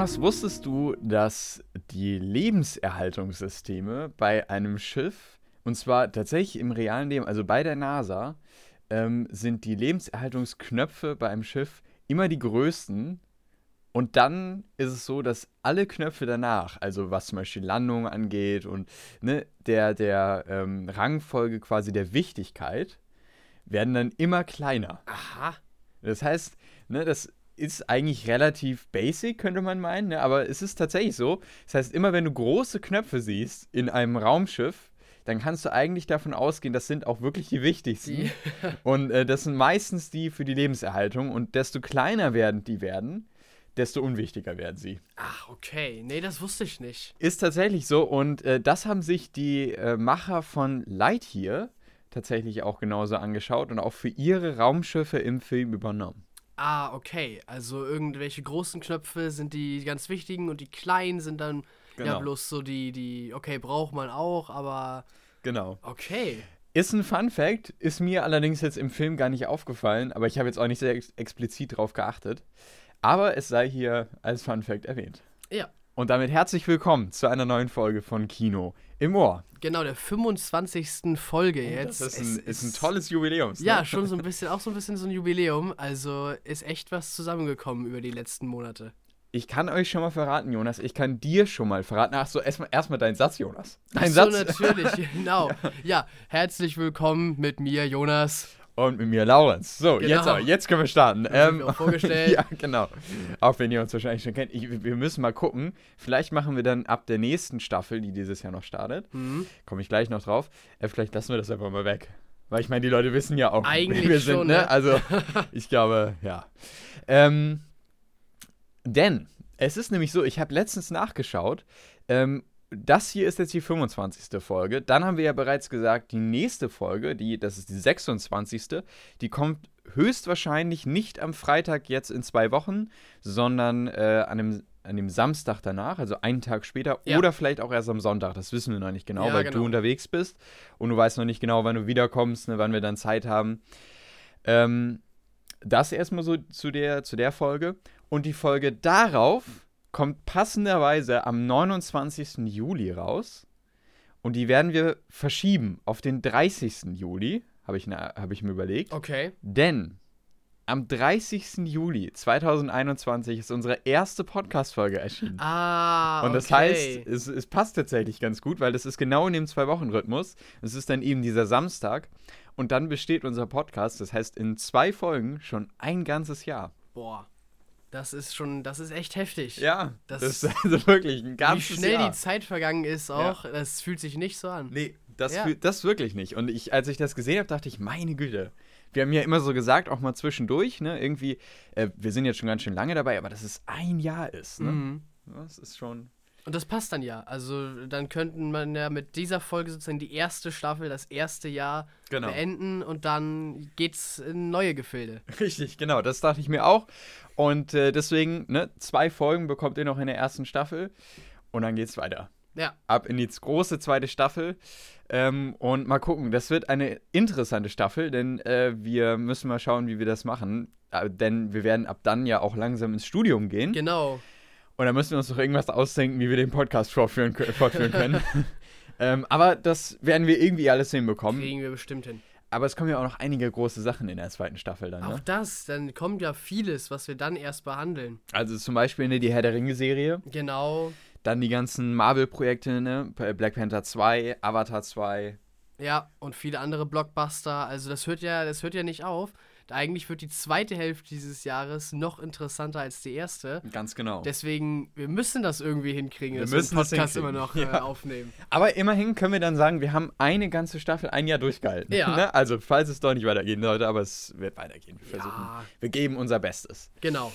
Jonas, wusstest du, dass die Lebenserhaltungssysteme bei einem Schiff, und zwar tatsächlich im realen Leben, also bei der NASA, ähm, sind die Lebenserhaltungsknöpfe bei einem Schiff immer die größten. Und dann ist es so, dass alle Knöpfe danach, also was zum Beispiel Landung angeht und ne, der, der ähm, Rangfolge quasi der Wichtigkeit, werden dann immer kleiner. Aha. Das heißt, ne, das ist eigentlich relativ basic, könnte man meinen, ne? aber es ist tatsächlich so. Das heißt, immer wenn du große Knöpfe siehst in einem Raumschiff, dann kannst du eigentlich davon ausgehen, das sind auch wirklich die wichtigsten. Die. Und äh, das sind meistens die für die Lebenserhaltung. Und desto kleiner werden die werden, desto unwichtiger werden sie. Ach, okay. Nee, das wusste ich nicht. Ist tatsächlich so. Und äh, das haben sich die äh, Macher von Lightyear tatsächlich auch genauso angeschaut und auch für ihre Raumschiffe im Film übernommen. Ah, okay. Also irgendwelche großen Knöpfe sind die ganz wichtigen und die kleinen sind dann ja Genau. bloß so die, die, okay, braucht man auch, aber Genau. okay. Ist ein Fun Fact, ist mir allerdings jetzt im Film gar nicht aufgefallen, aber ich habe jetzt auch nicht sehr ex explizit drauf geachtet. Aber es sei hier als Fun Fact erwähnt. Ja. Und damit herzlich willkommen zu einer neuen Folge von Kino im Ohr. Genau, der 25. Folge jetzt. Das ist ein, ist ein tolles Jubiläum. Ja, schon so ein bisschen, auch so ein bisschen so ein Jubiläum. Also ist echt was zusammengekommen über die letzten Monate. Ich kann euch schon mal verraten, Jonas. Ich kann dir schon mal verraten. Ach so, erstmal erstmal dein Satz, Jonas. Dein Ach so, Satz. natürlich, genau. Ja. herzlich willkommen mit mir, Jonas. Und mit mir, Laurenz. So, Genau. jetzt aber, jetzt können wir starten. Ähm, sind auch vorgestellt. ja, genau. Auch wenn ihr uns wahrscheinlich schon kennt. Ich, wir müssen mal gucken. Vielleicht machen wir dann ab der nächsten Staffel, die dieses Jahr noch startet, Mhm. komme ich gleich noch drauf. Äh, vielleicht lassen wir das einfach mal weg. Weil ich meine, die Leute wissen ja auch, Eigentlich wir sind, schon, ne? ne? Also, ich glaube, ja. Ähm, denn es ist nämlich so, ich habe letztens nachgeschaut. Ähm, das hier ist jetzt die 25. Folge. Dann haben wir ja bereits gesagt, die nächste Folge, die, das ist die 26. Die kommt höchstwahrscheinlich nicht am Freitag jetzt in zwei Wochen, sondern äh, an, dem, an dem Samstag danach, also einen Tag später Ja. oder vielleicht auch erst am Sonntag. Das wissen wir noch nicht genau, Ja, weil genau. du unterwegs bist und du weißt noch nicht genau, wann du wiederkommst, ne, wann wir dann Zeit haben. Ähm, das erstmal so zu der, zu der Folge. Und die Folge darauf kommt passenderweise am 29. Juli raus. Und die werden wir verschieben auf den 30. Juli, habe ich, hab ich mir überlegt. Okay. Denn am 30. Juli 2021 ist unsere erste Podcast-Folge erschienen. Ah, Und das okay. heißt, es, es passt tatsächlich ganz gut, weil das ist genau in dem Zwei-Wochen-Rhythmus. Es ist dann eben dieser Samstag. Und dann besteht unser Podcast, das heißt in zwei Folgen schon ein ganzes Jahr. Boah, das ist schon, das ist echt heftig. Ja, Das- das, ist also wirklich ein Wie ganzes schnell Jahr. die Zeit vergangen ist auch, das fühlt sich nicht so an. Nee, das, Ja. fühl- das wirklich nicht. Und ich, als ich das gesehen habe, dachte ich, meine Güte. Wir haben ja immer so gesagt, auch mal zwischendurch, ne, irgendwie, äh, wir sind jetzt schon ganz schön lange dabei, aber dass es ein Jahr ist, ne? Mhm. Das ist schon. Und das passt dann ja. Also dann könnten man ja mit dieser Folge sozusagen die erste Staffel, das erste Jahr Genau. beenden und dann geht's in neue Gefilde. Richtig, genau, das dachte ich mir auch. Und äh, deswegen, ne, zwei Folgen bekommt ihr noch in der ersten Staffel und dann geht's weiter. Ja, Ab in die große zweite Staffel. Ähm, und mal gucken, das wird eine interessante Staffel, denn äh, wir müssen mal schauen, wie wir das machen. Äh, denn wir werden ab dann ja auch langsam ins Studium gehen. genau. Und da müssen wir uns doch irgendwas ausdenken, wie wir den Podcast fortführen, fortführen können. ähm, aber das werden wir irgendwie alles hinbekommen. Kriegen wir bestimmt hin. Aber es kommen ja auch noch einige große Sachen in der zweiten Staffel dann. Auch Ne? das, dann kommt ja vieles, was wir dann erst behandeln. Also zum Beispiel ne, die Herr der Ringe-Serie. Genau. Dann die ganzen Marvel-Projekte, ne? Black Panther 2, Avatar 2. Ja, und viele andere Blockbuster. Also das hört ja, das hört ja nicht auf. Eigentlich wird die zweite Hälfte dieses Jahres noch interessanter als die erste. Ganz genau. Deswegen, wir müssen das irgendwie hinkriegen, Wir dass müssen wir das den Podcast immer noch ja. äh, aufnehmen. Aber immerhin können wir dann sagen, wir haben eine ganze Staffel ein Jahr durchgehalten. Ja. Ne? Also, falls es doch nicht weitergehen sollte, aber es wird weitergehen. Wir versuchen. Ja, Wir geben unser Bestes. genau.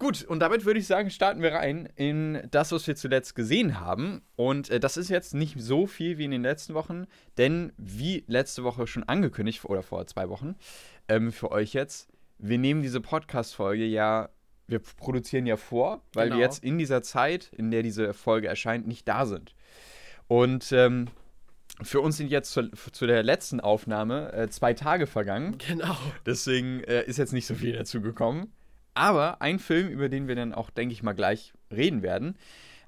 Gut, und damit würde ich sagen, starten wir rein in das, was wir zuletzt gesehen haben. Und äh, das ist jetzt nicht so viel wie in den letzten Wochen, denn wie letzte Woche schon angekündigt, oder vor zwei Wochen, ähm, für euch jetzt, wir nehmen diese Podcast-Folge ja, wir produzieren ja vor, weil Genau. wir jetzt in dieser Zeit, in der diese Folge erscheint, nicht da sind. Und ähm, für uns sind jetzt zu, zu der letzten Aufnahme äh, zwei Tage vergangen. Genau. Deswegen äh, ist jetzt nicht so viel dazu gekommen. Aber ein Film, über den wir dann auch, denke ich mal, gleich reden werden.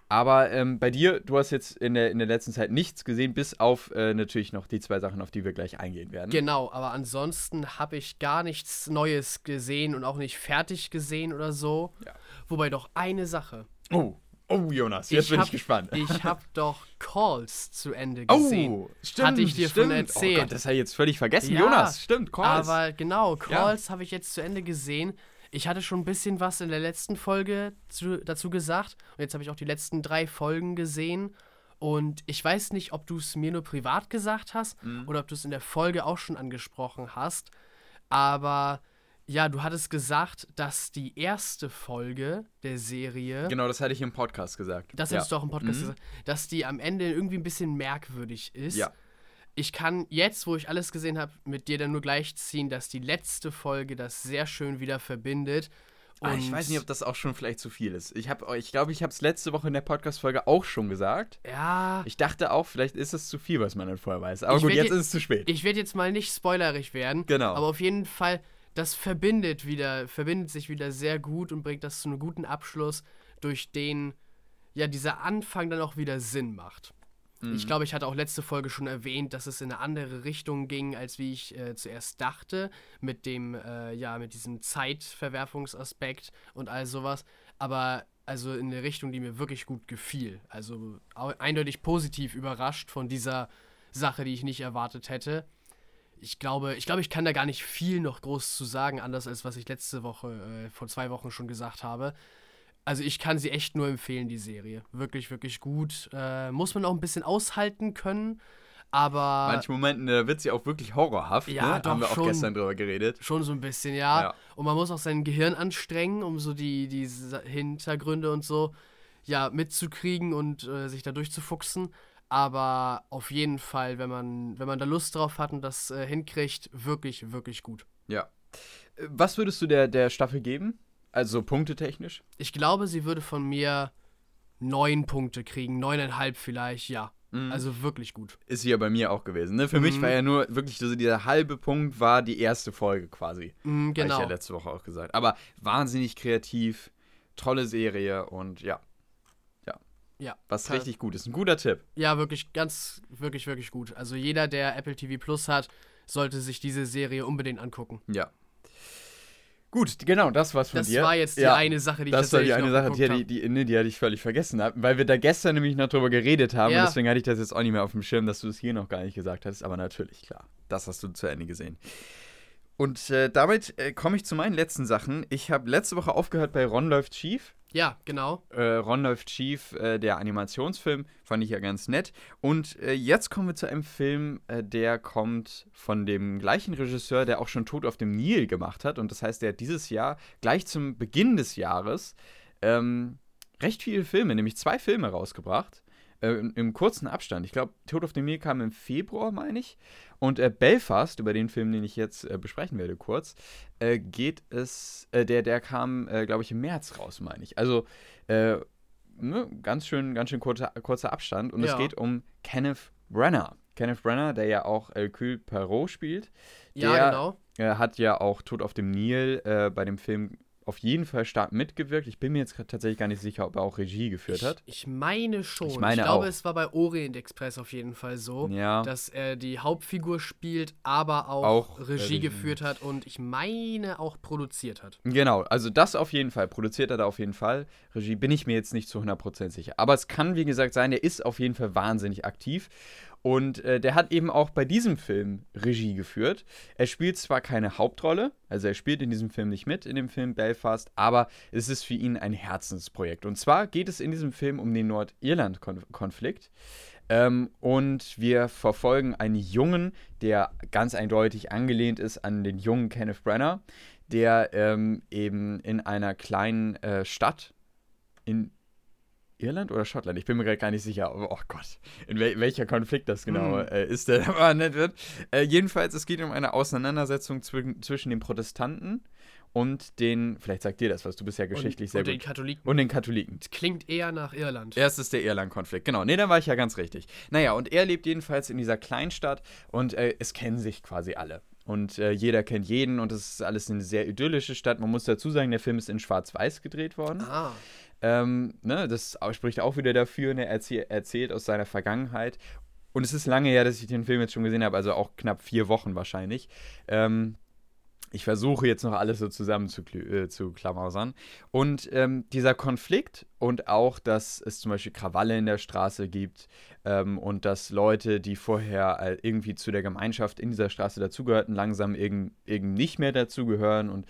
Aber ähm, bei dir, du hast jetzt in der, in der letzten Zeit nichts gesehen, bis auf äh, natürlich noch die zwei Sachen, auf die wir gleich eingehen werden. Genau, aber ansonsten habe ich gar nichts Neues gesehen und auch nicht fertig gesehen oder so. Ja. Wobei doch eine Sache. Oh, oh Jonas, jetzt bin hab, ich gespannt. Ich habe doch Calls zu Ende gesehen. Oh, stimmt. Hatte ich dir stimmt. von erzählt. Oh Gott, das habe ich jetzt völlig vergessen. Ja, Jonas, stimmt, Calls. Aber genau, Calls habe ich jetzt zu Ende gesehen. Ich hatte schon ein bisschen was in der letzten Folge zu, dazu gesagt. Und jetzt habe ich auch die letzten drei Folgen gesehen. Und ich weiß nicht, ob du es mir nur privat gesagt hast Mhm. oder ob du es in der Folge auch schon angesprochen hast. Aber ja, du hattest gesagt, dass die erste Folge der Serie, genau, das hatte ich im Podcast gesagt. das ja. hättest du auch im Podcast Mhm. gesagt, dass die am Ende irgendwie ein bisschen merkwürdig ist. Ja. Ich kann jetzt, wo ich alles gesehen habe, mit dir dann nur gleichziehen, dass die letzte Folge das sehr schön wieder verbindet. Ah, ich weiß nicht, ob das auch schon vielleicht zu viel ist. Ich glaube, ich, glaub, ich habe es letzte Woche in der Podcast-Folge auch schon gesagt. Ja, Ich dachte auch, vielleicht ist es zu viel, was man dann vorher weiß. Aber Ich gut, jetzt je- ist es zu spät. ich werde jetzt mal nicht spoilerig werden. Genau. Aber auf jeden Fall, das verbindet wieder, verbindet sich wieder sehr gut und bringt das zu einem guten Abschluss, durch den ja dieser Anfang dann auch wieder Sinn macht. Mhm. Ich glaube, ich hatte auch letzte Folge schon erwähnt, dass es in eine andere Richtung ging, als wie ich äh, zuerst dachte, mit dem, äh, ja, mit diesem Zeitverwerfungsaspekt und all sowas. Aber also in eine Richtung, die mir wirklich gut gefiel. Also eindeutig positiv überrascht von dieser Sache, die ich nicht erwartet hätte. Ich glaube, ich glaube, ich kann da gar nicht viel noch groß zu sagen, anders als was ich letzte Woche, äh, vor zwei Wochen schon gesagt habe. Also ich kann sie echt nur empfehlen, die Serie. Wirklich, wirklich gut. Äh, muss man auch ein bisschen aushalten können, aber Manche Momenten, da wird sie auch wirklich horrorhaft. Ja, ne? doch, Haben wir auch schon. gestern drüber geredet. schon so ein bisschen, ja. Ja. Und man muss auch sein Gehirn anstrengen, um so die, die Hintergründe und so ja mitzukriegen und äh, sich da durchzufuchsen. Aber auf jeden Fall, wenn man, wenn man da Lust drauf hat und das äh, hinkriegt, wirklich, wirklich gut. Ja. Äh, Was würdest du der, der Staffel geben? Also punktetechnisch? Ich glaube, sie würde von mir neun Punkte kriegen, neuneinhalb vielleicht, ja. Mhm. Also wirklich gut. Ist sie ja bei mir auch gewesen. Ne? Für mich Mhm. war ja nur wirklich so dieser halbe Punkt war die erste Folge quasi. Mm, Habe ich genau. ja letzte Woche auch gesagt. Aber wahnsinnig kreativ, tolle Serie und ja. Ja. Ja, Was richtig gut ist. Ein guter Tipp. Ja, wirklich, ganz, wirklich, wirklich gut. Also jeder, der Apple TV Plus hat, sollte sich diese Serie unbedingt angucken. Ja. Gut, genau, das war's von Das dir. war jetzt die Ja. eine Sache, die ich Das war die eine Sache, die, die, die, nee, die hatte ich völlig vergessen, weil wir da gestern nämlich noch drüber geredet haben Ja. und deswegen hatte ich das jetzt auch nicht mehr auf dem Schirm, dass du es hier noch gar nicht gesagt hast, aber natürlich, klar, das hast du zu Ende gesehen. Und äh, damit äh, komme ich zu meinen letzten Sachen. Ich habe letzte Woche aufgehört bei Ron läuft schief. Ja, genau. Äh, Ron läuft schief, äh, der Animationsfilm, fand ich ja ganz nett. Und äh, jetzt kommen wir zu einem Film, äh, der kommt von dem gleichen Regisseur, der auch schon Tod auf dem Nil gemacht hat. Und das heißt, der hat dieses Jahr, gleich zum Beginn des Jahres, ähm, recht viele Filme, nämlich zwei Filme rausgebracht. Äh, im, Im kurzen Abstand. Ich glaube, Tod auf dem Nil kam im Februar, meine ich. Und äh, Belfast, über den Film, den ich jetzt äh, besprechen werde, kurz, äh, geht es, äh, der, der kam, äh, glaube ich, im März raus, meine ich. Also, ne, ganz schön, ganz schön kurzer, kurzer Abstand. Und es Ja. geht um Kenneth Brenner. Kenneth Brenner, der ja auch Hercule Poirot spielt. Ja, Der- genau. Er hat ja auch Tod auf dem Nil bei dem Film auf jeden Fall stark mitgewirkt. Ich bin mir jetzt tatsächlich gar nicht sicher, ob er auch Regie geführt hat. Ich, ich meine schon. Ich meine glaube, auch. es war bei Orient Express auf jeden Fall so, Ja. dass er die Hauptfigur spielt, aber auch, Auch, Regie Regie. geführt hat und ich meine auch produziert hat. Genau, also das auf jeden Fall. Produziert er da auf jeden Fall. Regie bin ich mir jetzt nicht zu 100% sicher. Aber es kann, wie gesagt, sein, der ist auf jeden Fall wahnsinnig aktiv. Und äh, der hat eben auch bei diesem Film Regie geführt. Er spielt zwar keine Hauptrolle, also er spielt in diesem Film nicht mit, in dem Film Belfast, aber es ist für ihn ein Herzensprojekt. Und zwar geht es in diesem Film um den Nordirland-Konflikt. Ähm, und wir verfolgen einen Jungen, der ganz eindeutig angelehnt ist an den jungen Kenneth Brenner, der ähm, eben in einer kleinen äh, Stadt in Irland oder Schottland? Ich bin mir gerade gar nicht sicher. aber Oh Gott, in wel welcher Konflikt das genau Hm. äh, ist, der da behandelt wird. Äh, jedenfalls, es geht um eine Auseinandersetzung zwischen, zwischen den Protestanten und den, vielleicht sagt dir das was, du bist ja geschichtlich und, sehr und den gut. Katholiken. Und den Katholiken. Klingt eher nach Irland. Erst ist der Irland-Konflikt, genau. Nee, da war ich ja ganz richtig. Naja, und er lebt jedenfalls in dieser Kleinstadt und äh, es kennen sich quasi alle. Und äh, jeder kennt jeden und es ist alles eine sehr idyllische Stadt. Man muss dazu sagen, der Film ist in Schwarz-Weiß gedreht worden. Ah, Ähm, ne, das spricht auch wieder dafür, ne, er erzähl, erzählt aus seiner Vergangenheit. Und es ist lange her, dass ich den Film jetzt schon gesehen habe, also auch knapp vier Wochen wahrscheinlich. Ähm, ich versuche jetzt noch alles so zusammen zu, äh, zu klamausern. Und ähm, dieser Konflikt und auch, dass es zum Beispiel Krawalle in der Straße gibt ähm, und dass Leute, die vorher äh, irgendwie zu der Gemeinschaft in dieser Straße dazugehörten, langsam eben, eben nicht mehr dazugehören und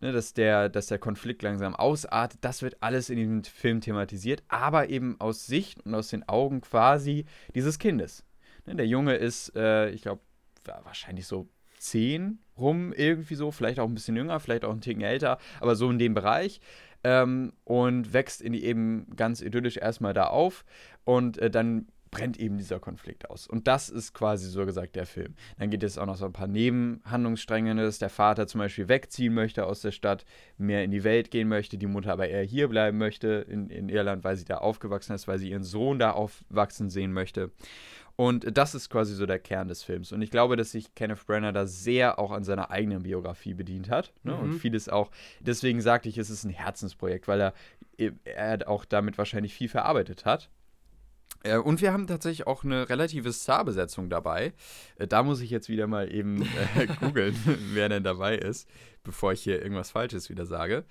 ne, dass, der, dass der Konflikt langsam ausartet, das wird alles in diesem Film thematisiert, aber eben aus Sicht und aus den Augen quasi dieses Kindes. Ne, der Junge ist, äh, ich glaube, wahrscheinlich so 10 rum, irgendwie so, vielleicht auch ein bisschen jünger, vielleicht auch ein Ticken älter, aber so in dem Bereich. Ähm, und wächst in die eben ganz idyllisch erstmal da auf und äh, dann brennt eben dieser Konflikt aus. Und das ist quasi so gesagt der Film. Dann geht es auch noch so ein paar Nebenhandlungsstränge, ne, dass der Vater zum Beispiel wegziehen möchte aus der Stadt, mehr in die Welt gehen möchte, die Mutter aber eher hier bleiben möchte in, in Irland, weil sie da aufgewachsen ist, weil sie ihren Sohn da aufwachsen sehen möchte. Und das ist quasi so der Kern des Films. Und ich glaube, dass sich Kenneth Branagh da sehr auch an seiner eigenen Biografie bedient hat. Ne? Mhm. Und vieles auch, deswegen sagte ich, es ist ein Herzensprojekt, weil er, er auch damit wahrscheinlich viel verarbeitet hat. Äh, und wir haben tatsächlich auch eine relative Starbesetzung dabei. Äh, da muss ich jetzt wieder mal eben äh, googeln, wer denn dabei ist, bevor ich hier irgendwas Falsches wieder sage.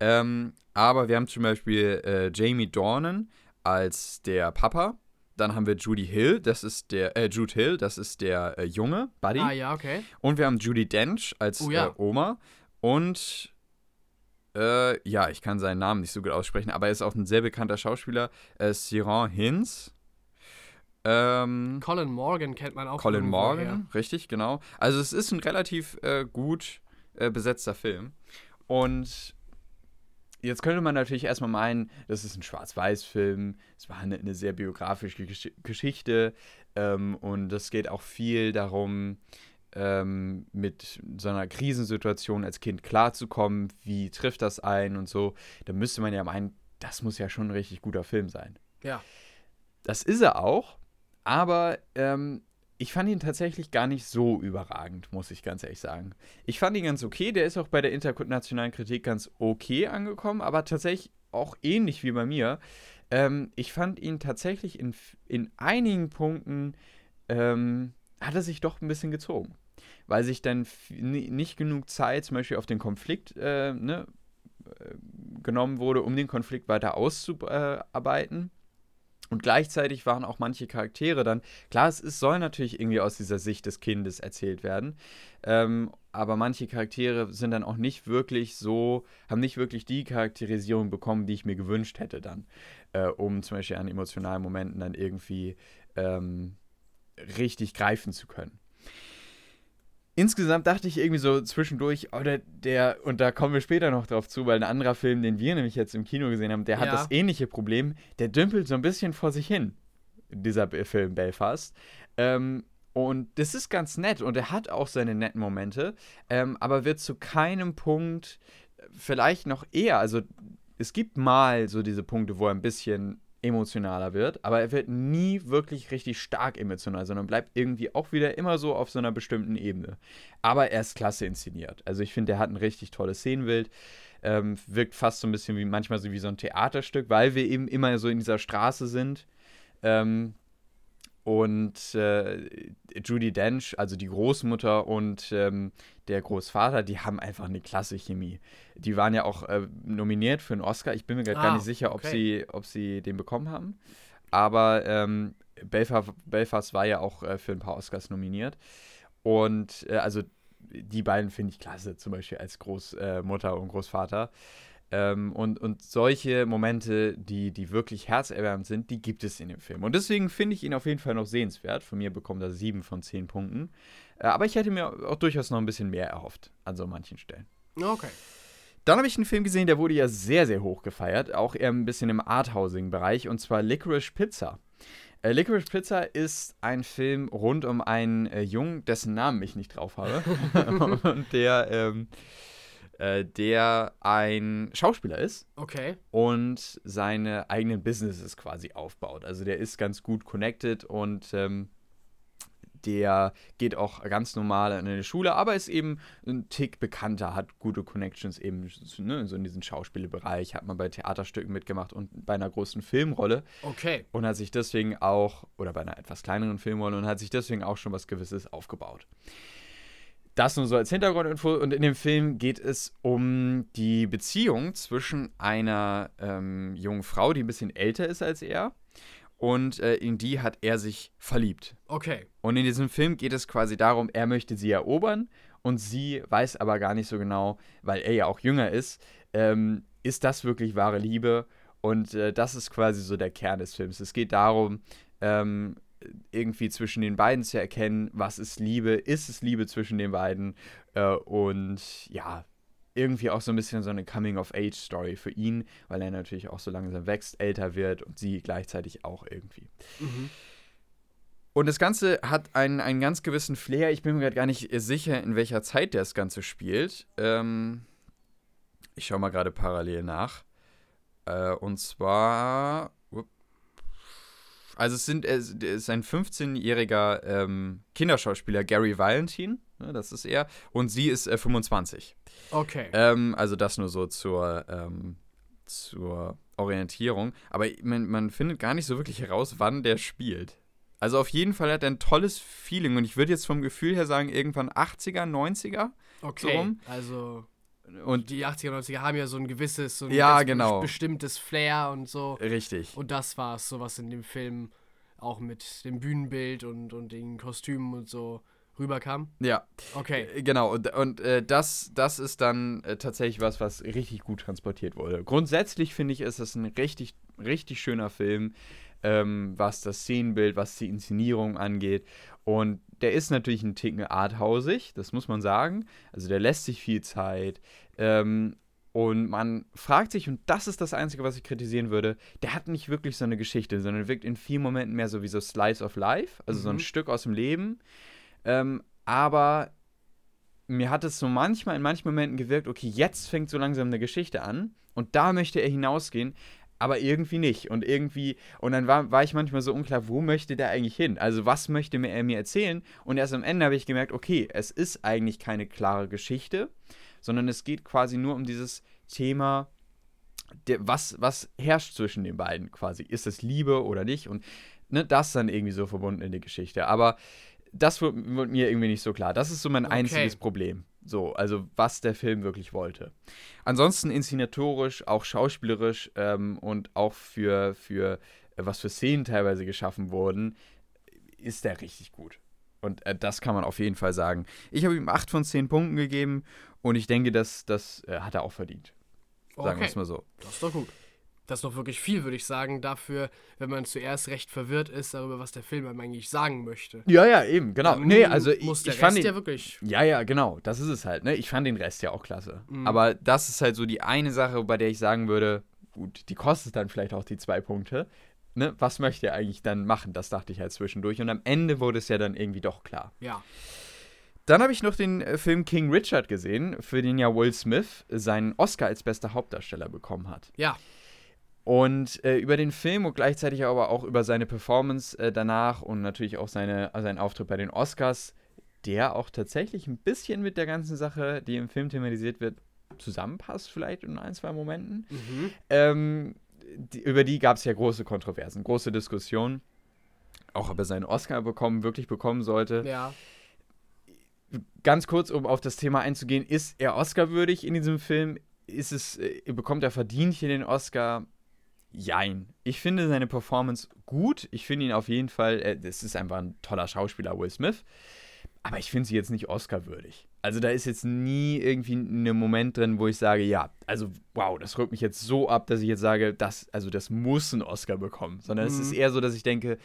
Ähm, aber wir haben zum Beispiel äh, Jamie Dornan als der Papa. Dann haben wir Judy Hill, das ist der, äh, Jude Hill, das ist der äh, Junge, Buddy. Ah, ja, okay. Und wir haben Judy Dench als oh, ja. Oma. Und äh, ja, ich kann seinen Namen nicht so gut aussprechen, aber er ist auch ein sehr bekannter Schauspieler, äh, Siran Hinz. Ähm, Colin Morgan kennt man auch. Colin Morgan, her. richtig, genau. Also es ist ein relativ äh, gut äh, besetzter Film. Und Jetzt könnte man natürlich erstmal meinen, das ist ein Schwarz-Weiß-Film, es war eine, eine, sehr biografische Gesch Geschichte ähm, und es geht auch viel darum, ähm, mit so einer Krisensituation als Kind klarzukommen, wie trifft das ein und so. Da müsste man ja meinen, das muss ja schon ein richtig guter Film sein. Ja. Das ist er auch, aber ähm, ich fand ihn tatsächlich gar nicht so überragend, muss ich ganz ehrlich sagen. Ich fand ihn ganz okay, der ist auch bei der internationalen Kritik ganz okay angekommen, aber tatsächlich auch ähnlich wie bei mir. Ähm, ich fand ihn tatsächlich in, in einigen Punkten, ähm, hat er sich doch ein bisschen gezogen. Weil sich dann nicht genug Zeit zum Beispiel auf den Konflikt äh, ne, äh, genommen wurde, um den Konflikt weiter auszuarbeiten. Und gleichzeitig waren auch manche Charaktere dann, klar, es, es soll natürlich irgendwie aus dieser Sicht des Kindes erzählt werden, ähm, aber manche Charaktere sind dann auch nicht wirklich so, haben nicht wirklich die Charakterisierung bekommen, die ich mir gewünscht hätte dann, äh, um zum Beispiel an emotionalen Momenten dann irgendwie ähm, richtig greifen zu können insgesamt dachte ich irgendwie so zwischendurch, oder oh, der, und da kommen wir später noch drauf zu, weil ein anderer Film, den wir nämlich jetzt im Kino gesehen haben, der hat das ähnliche Problem. Der dümpelt so ein bisschen vor sich hin, dieser Film Belfast. Ähm, und das ist ganz nett und er hat auch seine netten Momente, ähm, aber wird zu keinem Punkt vielleicht noch eher, also es gibt mal so diese Punkte, wo er ein bisschen emotionaler wird, aber er wird nie wirklich richtig stark emotional, sondern bleibt irgendwie auch wieder immer so auf so einer bestimmten Ebene. Aber er ist klasse inszeniert. Also ich finde, er hat ein richtig tolles Szenenbild. Ähm, wirkt fast so ein bisschen wie manchmal so wie so ein Theaterstück, weil wir eben immer so in dieser Straße sind. Ähm, und äh, Judy Dench, also die Großmutter und ähm, der Großvater, die haben einfach eine klasse Chemie. Die waren ja auch äh, nominiert für einen Oscar. Ich bin mir gerade ah, gar nicht sicher, ob, sie, ob sie den bekommen haben. Aber ähm, Belfast, Belfast war ja auch äh, für ein paar Oscars nominiert. Und äh, also die beiden finde ich klasse, zum Beispiel als Großmutter und Großvater. Ähm, und, und solche Momente, die, die wirklich herzerwärmend sind, die gibt es in dem Film. Und deswegen finde ich ihn auf jeden Fall noch sehenswert. Von mir bekommt er sieben von zehn Punkten. Äh, aber ich hätte mir auch durchaus noch ein bisschen mehr erhofft an so manchen Stellen. Okay. Dann habe ich einen Film gesehen, der wurde ja sehr, sehr hoch gefeiert. Auch eher ein bisschen im Arthousing-Bereich. Und zwar Licorice Pizza. Äh, Licorice Pizza ist ein Film rund um einen äh, Jungen, dessen Namen ich nicht drauf habe. und der ähm, äh, der ein Schauspieler ist. Okay. Und seine eigenen Businesses quasi aufbaut. Also der ist ganz gut connected und ähm, der geht auch ganz normal in eine Schule, aber ist eben ein Tick bekannter, hat gute Connections eben ne, so in diesem Schauspielbereich, hat man bei Theaterstücken mitgemacht und bei einer großen Filmrolle. Okay. Und hat sich deswegen auch, oder bei einer etwas kleineren Filmrolle, und hat sich deswegen auch schon was Gewisses aufgebaut. Das nur so als Hintergrundinfo. Und in dem Film geht es um die Beziehung zwischen einer ähm, jungen Frau, die ein bisschen älter ist als er, und äh, in die hat er sich verliebt. Okay. Und in diesem Film geht es quasi darum, er möchte sie erobern und sie weiß aber gar nicht so genau, weil er ja auch jünger ist, ähm, ist das wirklich wahre Liebe? Und äh, das ist quasi so der Kern des Films. Es geht darum, ähm, irgendwie zwischen den beiden zu erkennen, was ist Liebe, ist es Liebe zwischen den beiden äh, und ja, irgendwie auch so ein bisschen so eine Coming-of-Age-Story für ihn, weil er natürlich auch so langsam wächst, älter wird und sie gleichzeitig auch irgendwie. Mhm. Und das Ganze hat einen, einen ganz gewissen Flair. Ich bin mir gerade gar nicht sicher, in welcher Zeit das Ganze spielt. Ähm, ich schaue mal gerade parallel nach. Äh, und zwar. Also es, sind, es ist ein 15-jähriger ähm, Kinderschauspieler, Gary Valentin, ne, das ist er, und sie ist äh, 25. Okay. Ähm, also das nur so zur, ähm, zur Orientierung. Aber man, man findet gar nicht so wirklich heraus, wann der spielt. Also auf jeden Fall hat er ein tolles Feeling und ich würde jetzt vom Gefühl her sagen, irgendwann 80er, 90er. Okay. So also und die 80er, 90er haben ja so ein gewisses, so ein ja, genau. bestimmtes Flair und so. Richtig. Und das war es, sowas in dem Film auch mit dem Bühnenbild und, und den Kostümen und so rüberkam? Ja. Okay. Äh, genau, und, und äh, das, das ist dann äh, tatsächlich was, was richtig gut transportiert wurde. Grundsätzlich finde ich, ist es ein richtig, richtig schöner Film, ähm, was das Szenenbild, was die Inszenierung angeht. Und der ist natürlich ein Ticken arthausig, das muss man sagen. Also der lässt sich viel Zeit. Ähm, und man fragt sich, und das ist das Einzige, was ich kritisieren würde, der hat nicht wirklich so eine Geschichte, sondern wirkt in vielen Momenten mehr so wie so Slice of Life, also mhm. so ein mhm. Stück aus dem Leben. Ähm, aber mir hat es so manchmal in manchen Momenten gewirkt, okay, jetzt fängt so langsam eine Geschichte an und da möchte er hinausgehen, aber irgendwie nicht. Und irgendwie, und dann war, war ich manchmal so unklar, wo möchte der eigentlich hin? Also, was möchte er mir erzählen? Und erst am Ende habe ich gemerkt, okay, es ist eigentlich keine klare Geschichte, sondern es geht quasi nur um dieses Thema, der, was, was herrscht zwischen den beiden quasi. Ist es Liebe oder nicht? Und ne, das dann irgendwie so verbunden in die Geschichte. Aber das wird, wird, mir irgendwie nicht so klar. Das ist so mein okay. einziges Problem. So, also was der Film wirklich wollte. Ansonsten inszenatorisch, auch schauspielerisch ähm, und auch für, für äh, was für Szenen teilweise geschaffen wurden, ist der richtig gut. Und äh, das kann man auf jeden Fall sagen. Ich habe ihm 8 von 10 Punkten gegeben und ich denke, das, das äh, hat er auch verdient. Sagen okay. wir es mal so. Das ist doch gut. Das ist doch wirklich viel, würde ich sagen, dafür, wenn man zuerst recht verwirrt ist darüber, was der Film eigentlich sagen möchte. Ja, ja, eben, genau. Dann nee, also muss der ich Rest fand ja wirklich. Ja, ja, genau. Das ist es halt, ne? Ich fand den Rest ja auch klasse. Mhm. Aber das ist halt so die eine Sache, bei der ich sagen würde, gut, die kostet dann vielleicht auch die zwei Punkte. Ne? Was möchte er eigentlich dann machen? Das dachte ich halt zwischendurch. Und am Ende wurde es ja dann irgendwie doch klar. Ja. Dann habe ich noch den äh, Film King Richard gesehen, für den ja Will Smith seinen Oscar als bester Hauptdarsteller bekommen hat. Ja. Und äh, über den Film und gleichzeitig aber auch über seine Performance äh, danach und natürlich auch seine, seinen Auftritt bei den Oscars, der auch tatsächlich ein bisschen mit der ganzen Sache, die im Film thematisiert wird, zusammenpasst, vielleicht in ein, zwei Momenten. Mhm. Ähm, die, über die gab es ja große Kontroversen, große Diskussionen. Auch ob er seinen Oscar bekommen, wirklich bekommen sollte. Ja. Ganz kurz, um auf das Thema einzugehen, ist er Oscar-würdig in diesem Film? Ist es, äh, bekommt er verdient hier den Oscar? Jein. Ich finde seine Performance gut. Ich finde ihn auf jeden Fall, äh, das ist einfach ein toller Schauspieler, Will Smith. Aber ich finde sie jetzt nicht Oscar-würdig. Also da ist jetzt nie irgendwie ein Moment drin, wo ich sage, ja, also wow, das rückt mich jetzt so ab, dass ich jetzt sage, das, also das muss ein Oscar bekommen. Sondern mhm. es ist mhm. eher so, dass ich denke,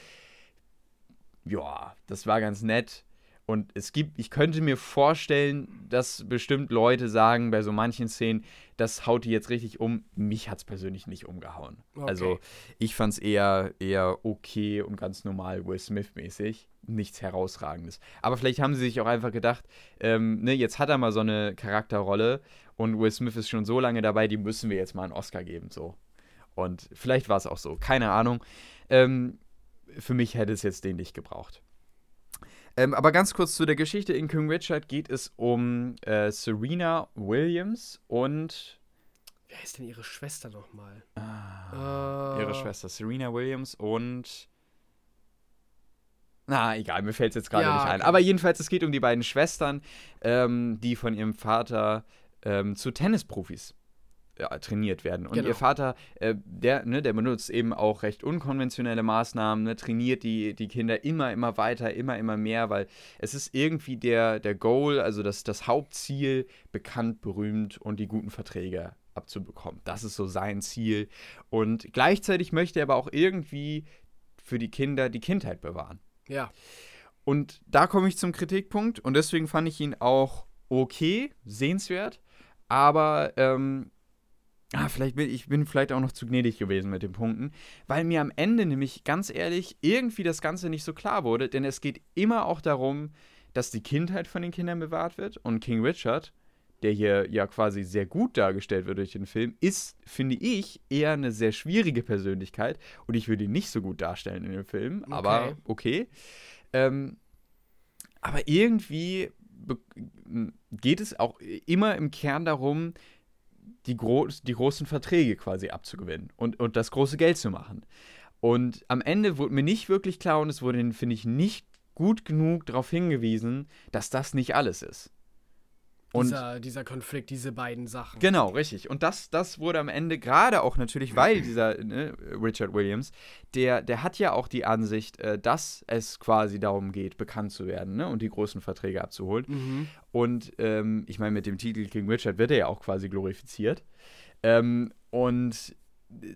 ja, das war ganz nett. Und es gibt, ich könnte mir vorstellen, dass bestimmt Leute sagen bei so manchen Szenen, das haut die jetzt richtig um. Mich hat es persönlich nicht umgehauen. Okay. Also ich fand es eher, eher okay und ganz normal Will Smith-mäßig. Nichts Herausragendes. Aber vielleicht haben sie sich auch einfach gedacht, ähm, ne, jetzt hat er mal so eine Charakterrolle und Will Smith ist schon so lange dabei, die müssen wir jetzt mal einen Oscar geben. So. Und vielleicht war es auch so. Keine Ahnung. Ähm, für mich hätte es jetzt den nicht gebraucht. Ähm, aber ganz kurz zu der Geschichte. In King Richard geht es um äh, Serena Williams und. Wer ist denn ihre Schwester nochmal? Ah, Äh. Ihre Schwester Serena Williams und. Na, egal, mir fällt es jetzt gerade Ja, nicht ein. Aber jedenfalls, es geht um die beiden Schwestern, ähm, die von ihrem Vater ähm, zu Tennisprofis ja, trainiert werden. Und Genau. ihr Vater, äh, der, ne, der benutzt eben auch recht unkonventionelle Maßnahmen, ne, trainiert die, die Kinder immer, immer weiter, immer, immer mehr, weil es ist irgendwie der, der Goal, also das, das Hauptziel, bekannt, berühmt und die guten Verträge abzubekommen. Das ist so sein Ziel. Und gleichzeitig möchte er aber auch irgendwie für die Kinder die Kindheit bewahren. Ja. Und da komme ich zum Kritikpunkt und deswegen fand ich ihn auch okay, sehenswert, aber ähm, ah, vielleicht bin ich bin vielleicht auch noch zu gnädig gewesen mit den Punkten, weil mir am Ende nämlich ganz ehrlich irgendwie das Ganze nicht so klar wurde, denn es geht immer auch darum, dass die Kindheit von den Kindern bewahrt wird und King Richard, der hier ja quasi sehr gut dargestellt wird durch den Film, ist, finde ich, eher eine sehr schwierige Persönlichkeit und ich würde ihn nicht so gut darstellen in dem Film, aber Okay. okay. Ähm, aber irgendwie geht es auch immer im Kern darum, die, gro die großen Verträge quasi abzugewinnen und, und das große Geld zu machen. Und am Ende wurde mir nicht wirklich klar und es wurde, finde ich, nicht gut genug darauf hingewiesen, dass das nicht alles ist. Und dieser, dieser Konflikt, diese beiden Sachen. Genau, richtig. Und das, das wurde am Ende, gerade auch natürlich, weil dieser ne, Richard Williams, der, der hat ja auch die Ansicht, äh, dass es quasi darum geht, bekannt zu werden ne, und die großen Verträge abzuholen. Mhm. Und ähm, ich meine, mit dem Titel King Richard wird er ja auch quasi glorifiziert. Ähm, und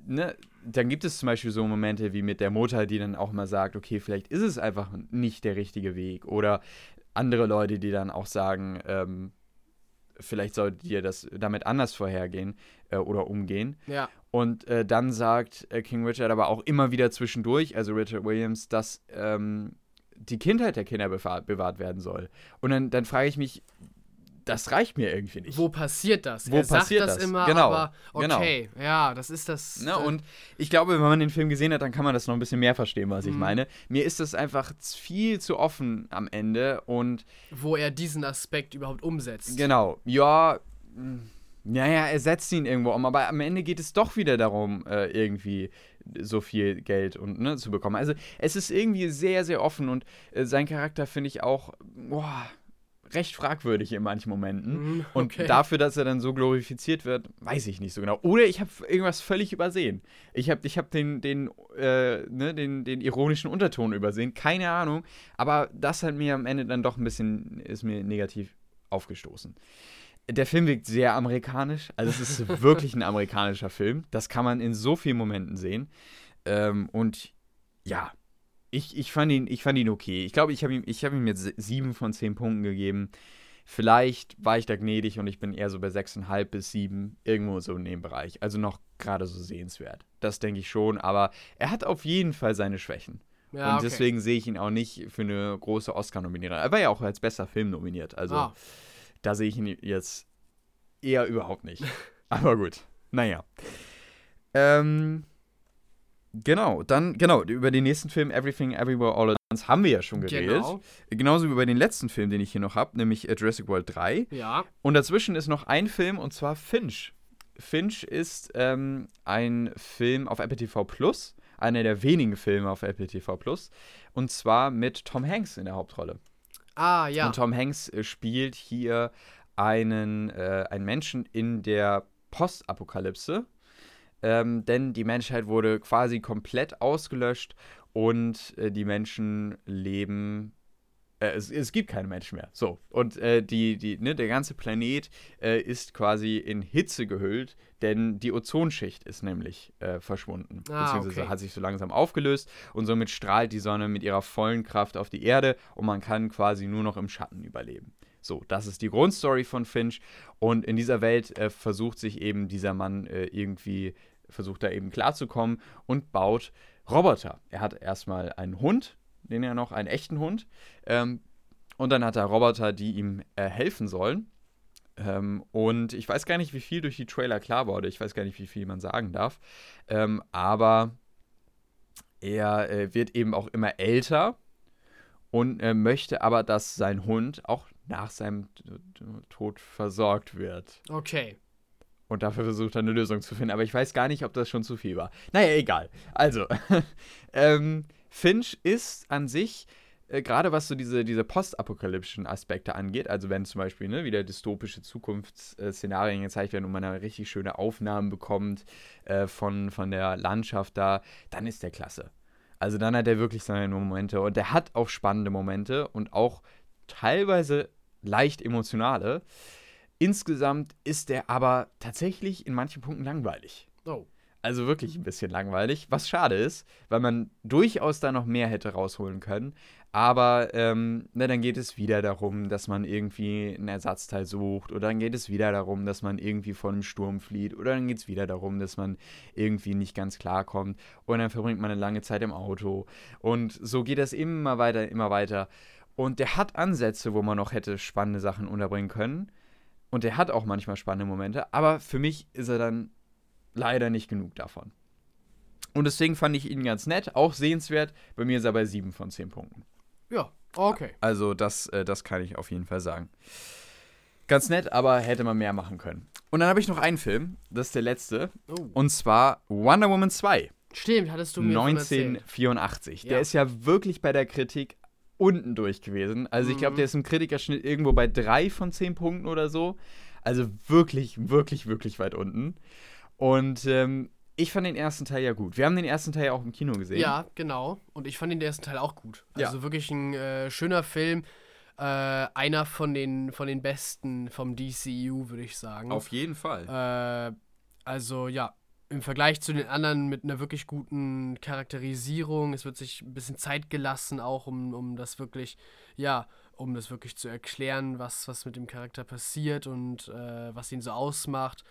ne, dann gibt es zum Beispiel so Momente wie mit der Mutter, die dann auch mal sagt, okay, vielleicht ist es einfach nicht der richtige Weg. Oder andere Leute, die dann auch sagen, ähm, vielleicht solltet ihr das damit anders vorhergehen äh, oder umgehen. Ja. Und äh, dann sagt äh, King Richard aber auch immer wieder zwischendurch, also Richard Williams, dass ähm, die Kindheit der Kinder bewahr bewahrt werden soll. Und dann, dann frage ich mich, das reicht mir irgendwie nicht. Wo passiert das? Wo er sagt passiert das, das? immer, Genau, aber genau. okay, ja, das ist das. Ne? äh, Und ich glaube, wenn man den Film gesehen hat, dann kann man das noch ein bisschen mehr verstehen, was ich Mhm. meine. Mir ist das einfach viel zu offen am Ende und wo er diesen Aspekt überhaupt umsetzt. genau, ja, mh, naja, er setzt ihn irgendwo um, aber am Ende geht es doch wieder darum, äh, irgendwie so viel Geld und ne, zu bekommen. Also es ist irgendwie sehr, sehr offen und äh, sein Charakter finde ich auch boah, recht fragwürdig in manchen Momenten. Und okay. dafür, dass er dann so glorifiziert wird, weiß ich nicht so genau. Oder ich habe irgendwas völlig übersehen. Ich habe ich hab den, den, äh, ne, den, den ironischen Unterton übersehen. Keine Ahnung. Aber das hat mir am Ende dann doch ein bisschen, ist mir negativ aufgestoßen. Der Film wirkt sehr amerikanisch. Also es ist wirklich ein amerikanischer Film. Das kann man in so vielen Momenten sehen. Ähm, und ja, ich, ich, fand ihn, ich fand ihn okay. Ich glaube, ich habe ihm, ich hab ihm jetzt sieben von zehn Punkten gegeben. Vielleicht war ich da gnädig und ich bin eher so bei 6,5 bis 7, irgendwo so in dem Bereich. Also noch gerade so sehenswert. Das denke ich schon, aber er hat auf jeden Fall seine Schwächen. ja, und okay. deswegen sehe ich ihn auch nicht für eine große Oscar-Nominierung. Er war ja auch als bester Film nominiert. Also Ah, da sehe ich ihn jetzt eher überhaupt nicht. Aber gut, naja. Ähm, genau, dann, genau, über den nächsten Film Everything Everywhere All at Once haben wir ja schon geredet. genau. Genauso wie über den letzten Film, den ich hier noch habe, nämlich äh, Jurassic World 3. Ja. Und dazwischen ist noch ein Film und zwar Finch. Finch ist ähm, ein Film auf Apple TV Plus, einer der wenigen Filme auf Apple TV Plus. Und zwar mit Tom Hanks in der Hauptrolle. Ah, ja. Und Tom Hanks äh, spielt hier einen, äh, einen Menschen in der Postapokalypse. Ähm, denn die Menschheit wurde quasi komplett ausgelöscht und äh, die Menschen leben. Äh, es, es gibt keine Menschen mehr. So. Und äh, die, die, ne, der ganze Planet äh, ist quasi in Hitze gehüllt, denn die Ozonschicht ist nämlich äh, verschwunden. Ah, beziehungsweise okay. hat sich so langsam aufgelöst und somit strahlt die Sonne mit ihrer vollen Kraft auf die Erde und man kann quasi nur noch im Schatten überleben. So, das ist die Grundstory von Finch. Und in dieser Welt äh, versucht sich eben dieser Mann äh, irgendwie, versucht da eben klarzukommen und baut Roboter. Er hat erstmal einen Hund, den er noch, einen echten Hund. Ähm, und dann hat er Roboter, die ihm äh, helfen sollen. Ähm, und ich weiß gar nicht, wie viel durch die Trailer klar wurde. Ich weiß gar nicht, wie viel man sagen darf. Ähm, aber er äh, wird eben auch immer älter. und äh, möchte aber, dass sein Hund auch nach seinem Tod versorgt wird. Okay. Und dafür versucht er eine Lösung zu finden. Aber ich weiß gar nicht, ob das schon zu viel war. Naja, egal. Also, ähm, Finch ist an sich, äh, gerade was so diese, diese postapokalyptischen Aspekte angeht, also wenn zum Beispiel ne, wieder dystopische Zukunftsszenarien gezeigt werden und man eine richtig schöne Aufnahmen bekommt äh, von, von der Landschaft da, dann ist der klasse. Also dann hat er wirklich seine Momente und der hat auch spannende Momente und auch teilweise leicht emotionale. Insgesamt ist der aber tatsächlich in manchen Punkten langweilig. Oh. Also wirklich ein bisschen langweilig, was schade ist, weil man durchaus da noch mehr hätte rausholen können. Aber ähm, ne, dann geht es wieder darum, dass man irgendwie ein Ersatzteil sucht. Oder dann geht es wieder darum, dass man irgendwie vor einem Sturm flieht. Oder dann geht es wieder darum, dass man irgendwie nicht ganz klarkommt. Und dann verbringt man eine lange Zeit im Auto. Und so geht das immer weiter, immer weiter. Und der hat Ansätze, wo man noch hätte spannende Sachen unterbringen können. Und der hat auch manchmal spannende Momente. Aber für mich ist er dann leider nicht genug davon. Und deswegen fand ich ihn ganz nett, auch sehenswert. Bei mir ist er bei 7 von 10 Punkten. Ja, okay. Also das, äh, das kann ich auf jeden Fall sagen. Ganz nett, aber hätte man mehr machen können. Und dann habe ich noch einen Film, das ist der letzte. Oh. Und zwar Wonder Woman 2. Stimmt, hattest du mir von erzählt. 1984. Ja. Der ist ja wirklich bei der Kritik unten durch gewesen. Also ich glaube, Mhm. der ist im Kritikerschnitt irgendwo bei 3 von 10 Punkten oder so. Also wirklich, wirklich, wirklich weit unten. Und ähm, ich fand den ersten Teil ja gut. Wir haben den ersten Teil ja auch im Kino gesehen. Ja, genau. Und ich fand den ersten Teil auch gut. Ja. Also wirklich ein äh, schöner Film. Äh, einer von den, von den besten vom DCU, würde ich sagen. Auf jeden Fall. Äh, also ja, im Vergleich zu den anderen mit einer wirklich guten Charakterisierung. Es wird sich ein bisschen Zeit gelassen, auch um, um das wirklich, ja, um das wirklich zu erklären, was, was mit dem Charakter passiert und äh, was ihn so ausmacht.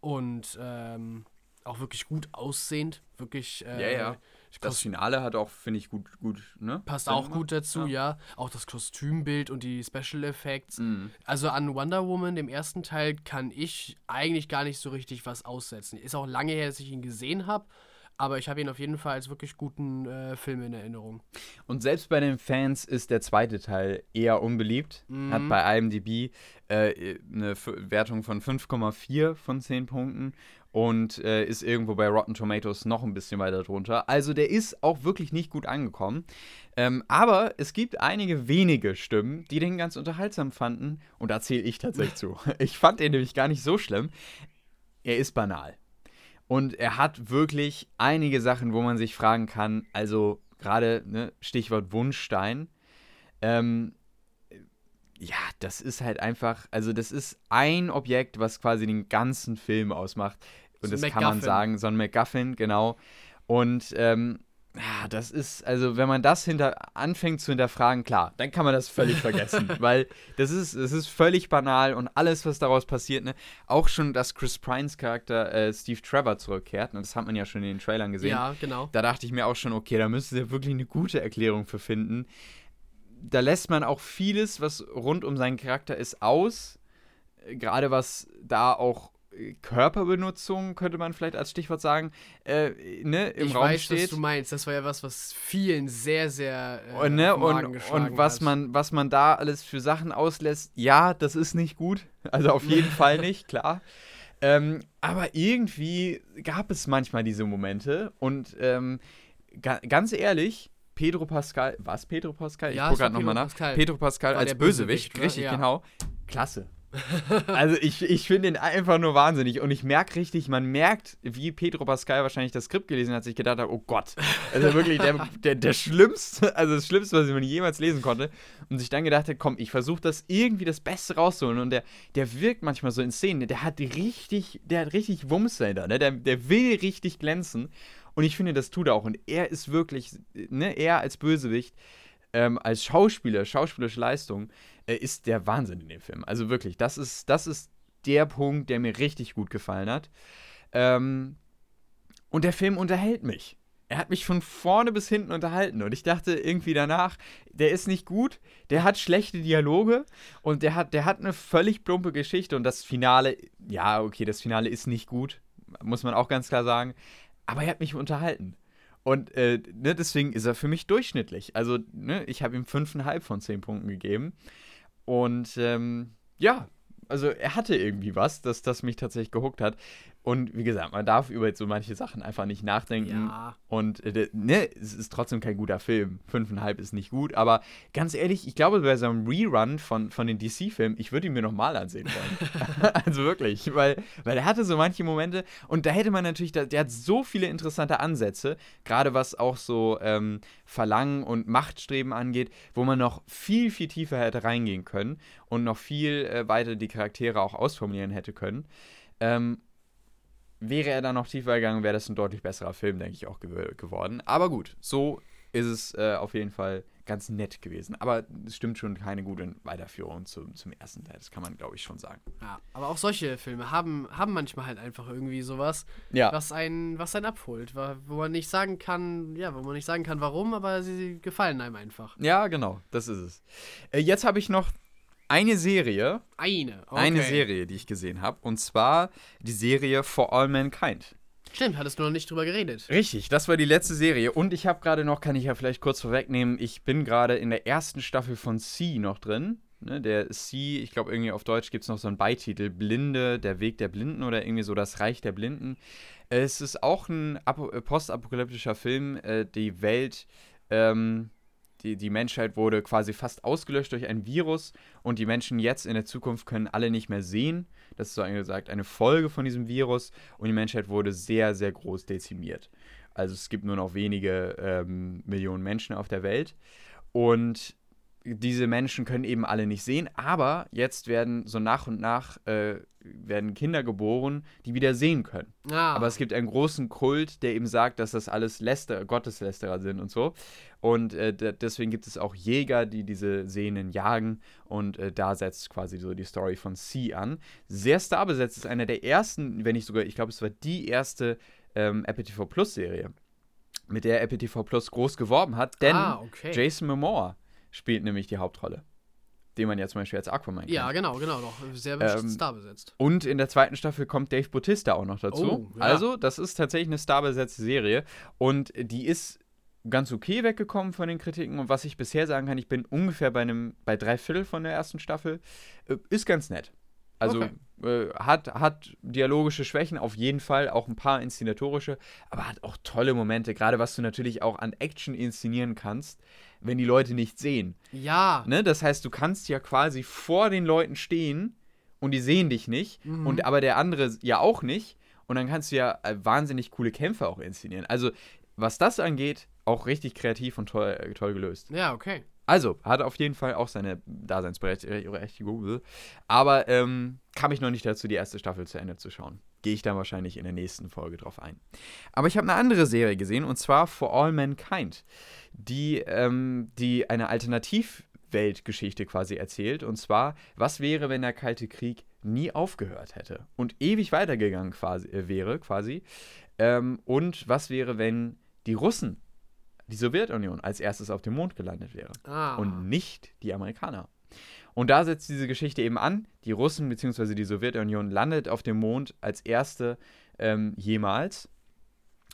Und ähm, auch wirklich gut aussehend. Wirklich. Äh, Ja, ja. Das Finale hat auch, finde ich, gut, gut, ne? Passt Sinn auch gemacht. gut dazu, ja. Auch das Kostümbild und die Special Effects. Mhm. Also an Wonder Woman, dem ersten Teil, kann ich eigentlich gar nicht so richtig was aussetzen. Ist auch lange her, dass ich ihn gesehen habe, aber ich habe ihn auf jeden Fall als wirklich guten äh, Film in Erinnerung. Und selbst bei den Fans ist der zweite Teil eher unbeliebt. Mhm. Hat bei IMDb äh, eine Wertung von 5,4 von 10 Punkten und äh, ist irgendwo bei Rotten Tomatoes noch ein bisschen weiter drunter. Also der ist auch wirklich nicht gut angekommen. Ähm, aber es gibt einige wenige Stimmen, die den ganz unterhaltsam fanden. Und da zähle ich tatsächlich zu. Ich fand den nämlich gar nicht so schlimm. Er ist banal. Und er hat wirklich einige Sachen, wo man sich fragen kann, also gerade ne, Stichwort Wunschstein. Ähm, ja, das ist halt einfach, also das ist ein Objekt, was quasi den ganzen Film ausmacht. Und So das kann man MacGuffin. sagen, so ein MacGuffin, genau. Und ähm, ja, das ist, also wenn man das hinter anfängt zu hinterfragen, klar, dann kann man das völlig vergessen, weil das ist, es ist völlig banal und alles, was daraus passiert, ne, auch schon, dass Chris Pines Charakter äh, Steve Trevor zurückkehrt, und das hat man ja schon in den Trailern gesehen, Ja, genau. da dachte ich mir auch schon, okay, da müsste sie wirklich eine gute Erklärung für finden. Da lässt man auch vieles, was rund um seinen Charakter ist, aus. Äh, Gerade was da auch äh, Körperbenutzung, könnte man vielleicht als Stichwort sagen, äh, ne, im ich Raum weiß, steht. was du meinst. Das war ja was, was vielen sehr, sehr äh, Und, ne, und, und was, hat. man, was man da alles für Sachen auslässt, ja, das ist nicht gut. Also auf jeden Fall nicht, klar. Ähm, aber irgendwie gab es manchmal diese Momente und ähm, ga ganz ehrlich, Pedro Pascal, was Pedro Pascal? Ja, ich gucke gerade nochmal nach. Pascal. Pedro Pascal als Bösewicht, Bösewicht, ne? richtig, Ja. genau. Klasse. also ich, ich finde ihn einfach nur wahnsinnig und ich merke richtig, man merkt, wie Pedro Pascal wahrscheinlich das Skript gelesen hat, sich gedacht hat, oh Gott, also wirklich der, der, der Schlimmste, also das Schlimmste, was man jemals lesen konnte und sich dann gedacht hat, komm, ich versuche das irgendwie das Beste rauszuholen und der, der wirkt manchmal so in Szenen, der hat richtig, der hat richtig Wumms dahinter, ne? der, der will richtig glänzen und ich finde, das tut er auch und er ist wirklich, ne, er als Bösewicht, ähm, als Schauspieler, schauspielerische Leistung, äh, ist der Wahnsinn in dem Film. Also wirklich, das ist, das ist der Punkt, der mir richtig gut gefallen hat. Ähm, und der Film unterhält mich. Er hat mich von vorne bis hinten unterhalten und ich dachte irgendwie danach, der ist nicht gut, der hat schlechte Dialoge und der hat, der hat eine völlig plumpe Geschichte und das Finale, ja, okay, das Finale ist nicht gut, muss man auch ganz klar sagen, aber er hat mich unterhalten. Und äh, ne, deswegen ist er für mich durchschnittlich. Also, ne, ich habe ihm 5,5 von 10 Punkten gegeben. Und ähm, ja, also er hatte irgendwie was, dass das mich tatsächlich gehuckt hat. Und wie gesagt, man darf über so manche Sachen einfach nicht nachdenken. Ja. Und äh, ne, es ist trotzdem kein guter Film. Fünfeinhalb ist nicht gut, aber ganz ehrlich, ich glaube, bei so einem Rerun von, von den DC-Filmen, ich würde ihn mir nochmal ansehen wollen. also wirklich, weil, weil er hatte so manche Momente und da hätte man natürlich, der, der hat so viele interessante Ansätze, gerade was auch so ähm, Verlangen und Machtstreben angeht, wo man noch viel, viel tiefer hätte reingehen können und noch viel äh, weiter die Charaktere auch ausformulieren hätte können. Ähm, wäre er dann noch tiefer gegangen, wäre das ein deutlich besserer Film, denke ich, auch gew geworden. Aber gut, so ist es äh, auf jeden Fall ganz nett gewesen. Aber es stimmt schon keine gute Weiterführung zum, zum ersten Teil. Das kann man, glaube ich, schon sagen. Ja, aber auch solche Filme haben, haben manchmal halt einfach irgendwie sowas, Ja. was einen, was einen abholt, wo man nicht sagen kann, ja, wo man nicht sagen kann, warum, aber sie, sie gefallen einem einfach. Ja, genau, das ist es. Äh, jetzt habe ich noch eine Serie, Eine. Okay. eine Serie, die ich gesehen habe. Und zwar die Serie For All Mankind. Stimmt, hattest du noch nicht drüber geredet. Richtig, das war die letzte Serie. Und ich habe gerade noch, kann ich ja vielleicht kurz vorwegnehmen, ich bin gerade in der ersten Staffel von C noch drin. Ne, der C, ich glaube irgendwie auf Deutsch gibt es noch so einen Beititel, Blinde, der Weg der Blinden oder irgendwie so das Reich der Blinden. Es ist auch ein apo- postapokalyptischer Film. Äh, die Welt, ähm, die, die Menschheit wurde quasi fast ausgelöscht durch ein Virus und die Menschen jetzt in der Zukunft können alle nicht mehr sehen. Das ist so gesagt eine Folge von diesem Virus und die Menschheit wurde sehr, sehr groß dezimiert. Also es gibt nur noch wenige ähm, Millionen Menschen auf der Welt und diese Menschen können eben alle nicht sehen, aber jetzt werden so nach und nach äh, werden Kinder geboren, die wieder sehen können. Ah, Aber es gibt einen großen Kult, der eben sagt, dass das alles Läster, Gotteslästerer sind und so. Und äh, de- deswegen gibt es auch Jäger, die diese Sehnen jagen. Und äh, da setzt quasi so die Story von C an. Sehr starbesetzt ist einer der ersten, wenn nicht sogar, ich glaube, es war die erste ähm, Apple TV Plus Serie, mit der Apple TV Plus groß geworben hat. Denn ah, okay. Jason Momoa spielt nämlich die Hauptrolle. Den man ja zum Beispiel als Aquaman kennt. ja, genau, genau, doch. Sehr Ähm, Star besetzt. Und in der zweiten Staffel kommt Dave Bautista auch noch dazu. Oh, ja. Also, das ist tatsächlich eine starbesetzte Serie. Und die ist ganz okay weggekommen von den Kritiken. Und was ich bisher sagen kann, ich bin ungefähr bei einem, bei drei Viertel von der ersten Staffel. Äh, Ist ganz nett. Also Okay. äh, hat, hat dialogische Schwächen, auf jeden Fall, auch ein paar inszenatorische, aber hat auch tolle Momente, gerade was du natürlich auch an Action inszenieren kannst, wenn die Leute nicht sehen. Ja. Ne? Das heißt, du kannst ja quasi vor den Leuten stehen und die sehen dich nicht, Mhm. und aber der andere ja auch nicht. Und dann kannst du ja äh, wahnsinnig coole Kämpfe auch inszenieren. Also, was das angeht, auch richtig kreativ und toll, äh, toll gelöst. Ja, okay. Also, hat auf jeden Fall auch seine Daseinsberechtigung. Aber ähm, kam ich noch nicht dazu, die erste Staffel zu Ende zu schauen. Gehe ich dann wahrscheinlich in der nächsten Folge drauf ein. Aber ich habe eine andere Serie gesehen, und zwar For All Mankind, die, ähm, die eine Alternativweltgeschichte quasi erzählt. Und zwar, was wäre, wenn der Kalte Krieg nie aufgehört hätte und ewig weitergegangen quasi, äh, wäre, quasi. Ähm, und was wäre, wenn die Russen, die Sowjetunion, als erstes auf dem Mond gelandet wäre Ah. und nicht die Amerikaner. Und da setzt diese Geschichte eben an. Die Russen bzw. die Sowjetunion landet auf dem Mond als erste ähm, jemals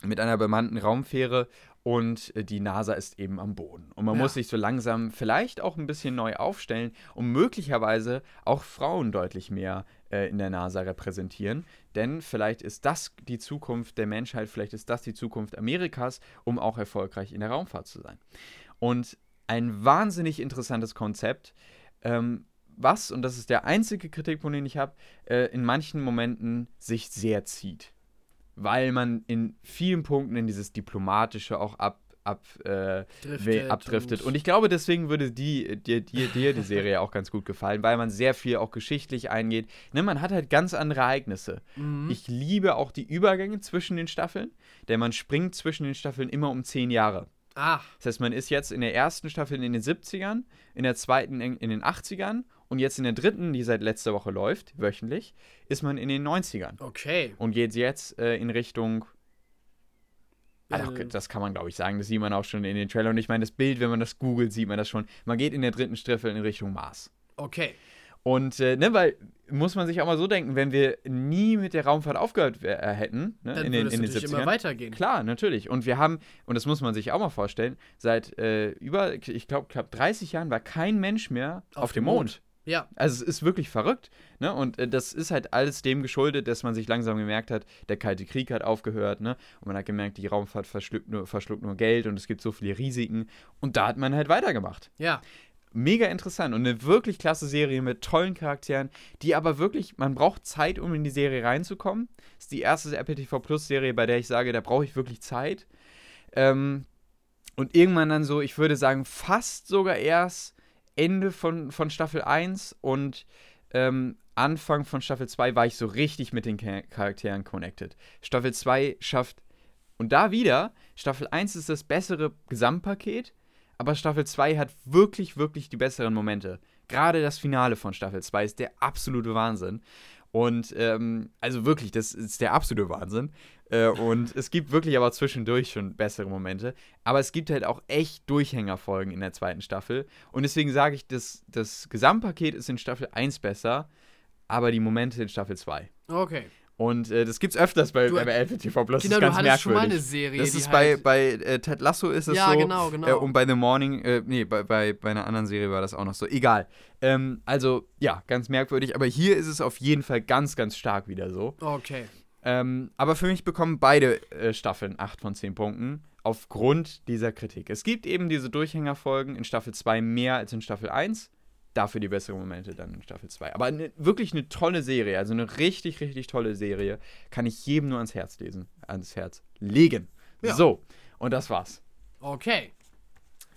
mit einer bemannten Raumfähre und äh, die NASA ist eben am Boden. Und man Ja. muss sich so langsam vielleicht auch ein bisschen neu aufstellen und möglicherweise auch Frauen deutlich mehr in der NASA repräsentieren. Denn vielleicht ist das die Zukunft der Menschheit, vielleicht ist das die Zukunft Amerikas, um auch erfolgreich in der Raumfahrt zu sein. Und ein wahnsinnig interessantes Konzept, ähm, was, und das ist der einzige Kritikpunkt, den ich habe, äh, in manchen Momenten sich sehr zieht. Weil man in vielen Punkten in dieses Diplomatische auch ab, ab, äh, Driftet abdriftet. Und ich glaube, deswegen würde die, dir, dir, dir die Serie auch ganz gut gefallen, weil man sehr viel auch geschichtlich eingeht. Ne, man hat halt ganz andere Ereignisse. Mhm. Ich liebe auch die Übergänge zwischen den Staffeln, denn man springt zwischen den Staffeln immer um zehn Jahre. Ach, Das heißt, man ist jetzt in der ersten Staffel in den 70ern, in der zweiten in, in den 80ern und jetzt in der dritten, die seit letzter Woche läuft, wöchentlich, ist man in den 90ern okay. und geht jetzt äh, in Richtung. Also, das kann man, glaube ich, sagen. Das sieht man auch schon in den Trailern. Und ich meine, das Bild, wenn man das googelt, sieht man das schon. Man geht in der dritten Staffel in Richtung Mars. Okay. Und, äh, ne, weil, muss man sich auch mal so denken, wenn wir nie mit der Raumfahrt aufgehört äh, hätten, ne, Dann in den, in den natürlich 70ern. immer weitergehen. Klar, natürlich. Und wir haben, und das muss man sich auch mal vorstellen, seit äh, über, ich glaube, knapp 30 Jahren war kein Mensch mehr auf, Auf dem dem Mond. Ja, Also es ist wirklich verrückt. Ne? Und äh, das ist halt alles dem geschuldet, dass man sich langsam gemerkt hat, der Kalte Krieg hat aufgehört. Ne? Und man hat gemerkt, die Raumfahrt verschluckt nur, verschluckt nur Geld und es gibt so viele Risiken. Und da hat man halt weitergemacht. ja. Mega interessant und eine wirklich klasse Serie mit tollen Charakteren, die aber wirklich, man braucht Zeit, um in die Serie reinzukommen. Das ist die erste Apple TV Plus Serie, bei der ich sage, da brauche ich wirklich Zeit. Ähm, und irgendwann dann so, ich würde sagen, fast sogar erst Ende von, von Staffel 1 und ähm, Anfang von Staffel 2 war ich so richtig mit den Cha- Charakteren connected. Staffel 2 schafft, und da wieder, Staffel 1 ist das bessere Gesamtpaket, aber Staffel 2 hat wirklich, wirklich die besseren Momente. Gerade das Finale von Staffel 2 ist der absolute Wahnsinn. Und ähm, also wirklich, das ist der absolute Wahnsinn. Äh, und es gibt wirklich aber zwischendurch schon bessere Momente. Aber es gibt halt auch echt Durchhängerfolgen in der zweiten Staffel. Und deswegen sage ich, das, das Gesamtpaket ist in Staffel 1 besser, aber die Momente in Staffel 2. Okay. Und äh, das gibt's öfters bei, Du- bei Apple TV Plus. Genau, das du ist ganz hattest schon mal merkwürdig. eine Serie, Das ist bei, bei äh, Ted Lasso ist es Ja, so. genau, genau. Äh, und bei The Morning, äh, nee, bei, bei, bei einer anderen Serie war das auch noch so. Egal. Ähm, also, ja, ganz merkwürdig. Aber hier ist es auf jeden Fall ganz, ganz stark wieder so. Okay. Ähm, aber für mich bekommen beide äh, Staffeln 8 von 10 Punkten aufgrund dieser Kritik. Es gibt eben diese Durchhängerfolgen in Staffel 2 mehr als in Staffel 1. Dafür die besseren Momente dann in Staffel 2. Aber ne, wirklich eine tolle Serie, also eine richtig, richtig tolle Serie. Kann ich jedem nur ans Herz lesen, ans Herz legen. Ja. So, und das war's. Okay.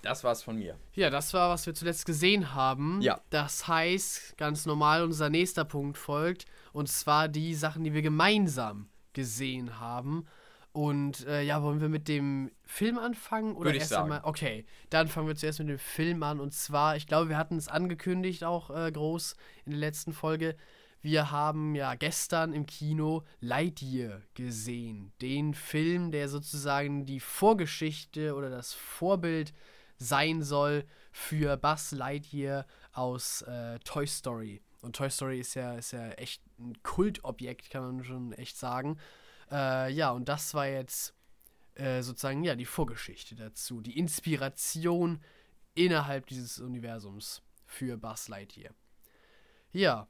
Das war's von mir. Ja, das war, was wir zuletzt gesehen haben. Ja. Das heißt, ganz normal, unser nächster Punkt folgt. Und zwar die Sachen, die wir gemeinsam gesehen haben. Und äh, ja, wollen wir mit dem Film anfangen? Oder Würde ich erst sagen. einmal? Okay, dann fangen wir zuerst mit dem Film an. Und zwar, ich glaube, wir hatten es angekündigt auch äh, groß in der letzten Folge. Wir haben ja gestern im Kino Lightyear gesehen. Den Film, der sozusagen die Vorgeschichte oder das Vorbild sein soll für Buzz Lightyear aus äh, Toy Story. Und Toy Story ist ja, ist ja echt ein Kultobjekt, kann man schon echt sagen. Äh, ja, und das war jetzt äh, sozusagen ja die Vorgeschichte dazu, die Inspiration innerhalb dieses Universums für Buzz Lightyear. Ja.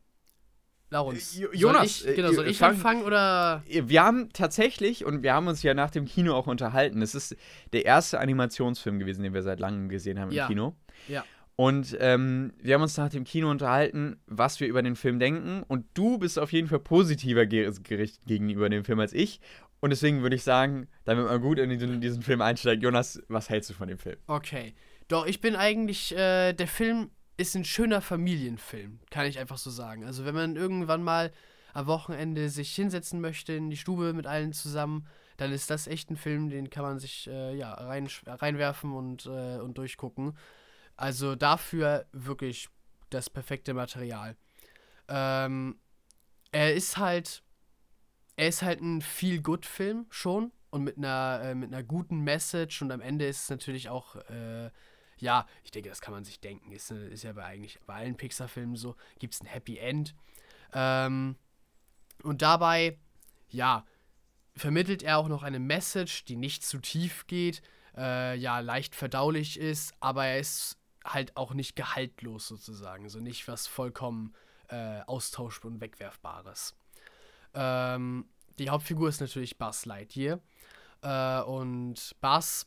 Laurens, Äh, Jo- Jonas, soll ich, genau, äh, soll ich fang- anfangen oder? Wir haben tatsächlich, und wir haben uns ja nach dem Kino auch unterhalten, es ist der erste Animationsfilm gewesen, den wir seit langem gesehen haben Ja. im Kino. Ja. Und ähm, wir haben uns nach dem Kino unterhalten, was wir über den Film denken. Und du bist auf jeden Fall positiver ge gerichtet gegenüber dem Film als ich. Und deswegen würde ich sagen, damit man gut in diesen, diesen Film einsteigt, Jonas, was hältst du von dem Film? Okay. Doch, ich bin eigentlich, äh, der Film ist ein schöner Familienfilm, kann ich einfach so sagen. Also wenn man irgendwann mal am Wochenende sich hinsetzen möchte in die Stube mit allen zusammen, dann ist das echt ein Film, den kann man sich äh, ja, rein, reinwerfen und, äh, und durchgucken. Also dafür wirklich das perfekte Material. Ähm, er ist halt, er ist halt ein Feel-Good-Film schon und mit einer, äh, mit einer guten Message und am Ende ist es natürlich auch, äh, ja, ich denke, das kann man sich denken, ist, äh, ist ja bei eigentlich bei allen Pixar-Filmen so, gibt es ein Happy End. Ähm, und dabei, ja, vermittelt er auch noch eine Message, die nicht zu tief geht, äh, ja, leicht verdaulich ist, aber er ist halt auch nicht gehaltlos sozusagen, so nicht was vollkommen äh, austauschbar und wegwerfbares. Ähm, die Hauptfigur ist natürlich Buzz Lightyear. Äh, und Buzz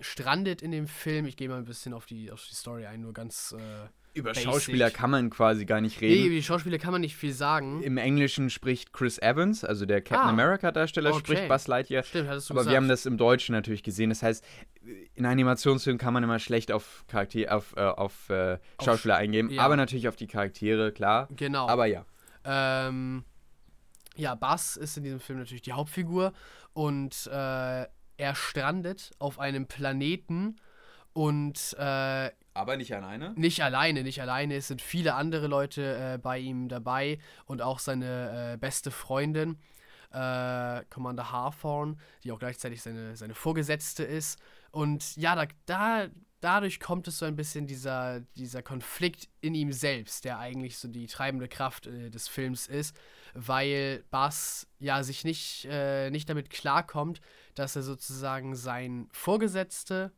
strandet in dem Film, ich gehe mal ein bisschen auf die, auf die Story ein, nur ganz. Äh, Über Basic. Schauspieler kann man quasi gar nicht nee, reden. über die Schauspieler kann man nicht viel sagen. Im Englischen spricht Chris Evans, also der Captain Ah. America-Darsteller, Okay. spricht Buzz Lightyear. Stimmt, hattest du Aber gesagt. wir haben das im Deutschen natürlich gesehen. Das heißt, in Animationsfilmen kann man immer schlecht auf Charakter, auf, äh, auf äh, Auf Schauspieler eingehen, ja. aber natürlich auf die Charaktere, klar. Genau. Aber ja. Ähm, ja, Buzz ist in diesem Film natürlich die Hauptfigur und äh, er strandet auf einem Planeten und äh, Aber nicht alleine. nicht alleine, nicht alleine, es sind viele andere Leute äh, bei ihm dabei und auch seine äh, beste Freundin, äh, Commander Hawthorne, die auch gleichzeitig seine, seine Vorgesetzte ist. Und ja, da, da, dadurch kommt es so ein bisschen dieser, dieser Konflikt in ihm selbst, der eigentlich so die treibende Kraft äh, des Films ist, weil Bass ja sich nicht, äh, nicht damit klarkommt, dass er sozusagen sein Vorgesetzte,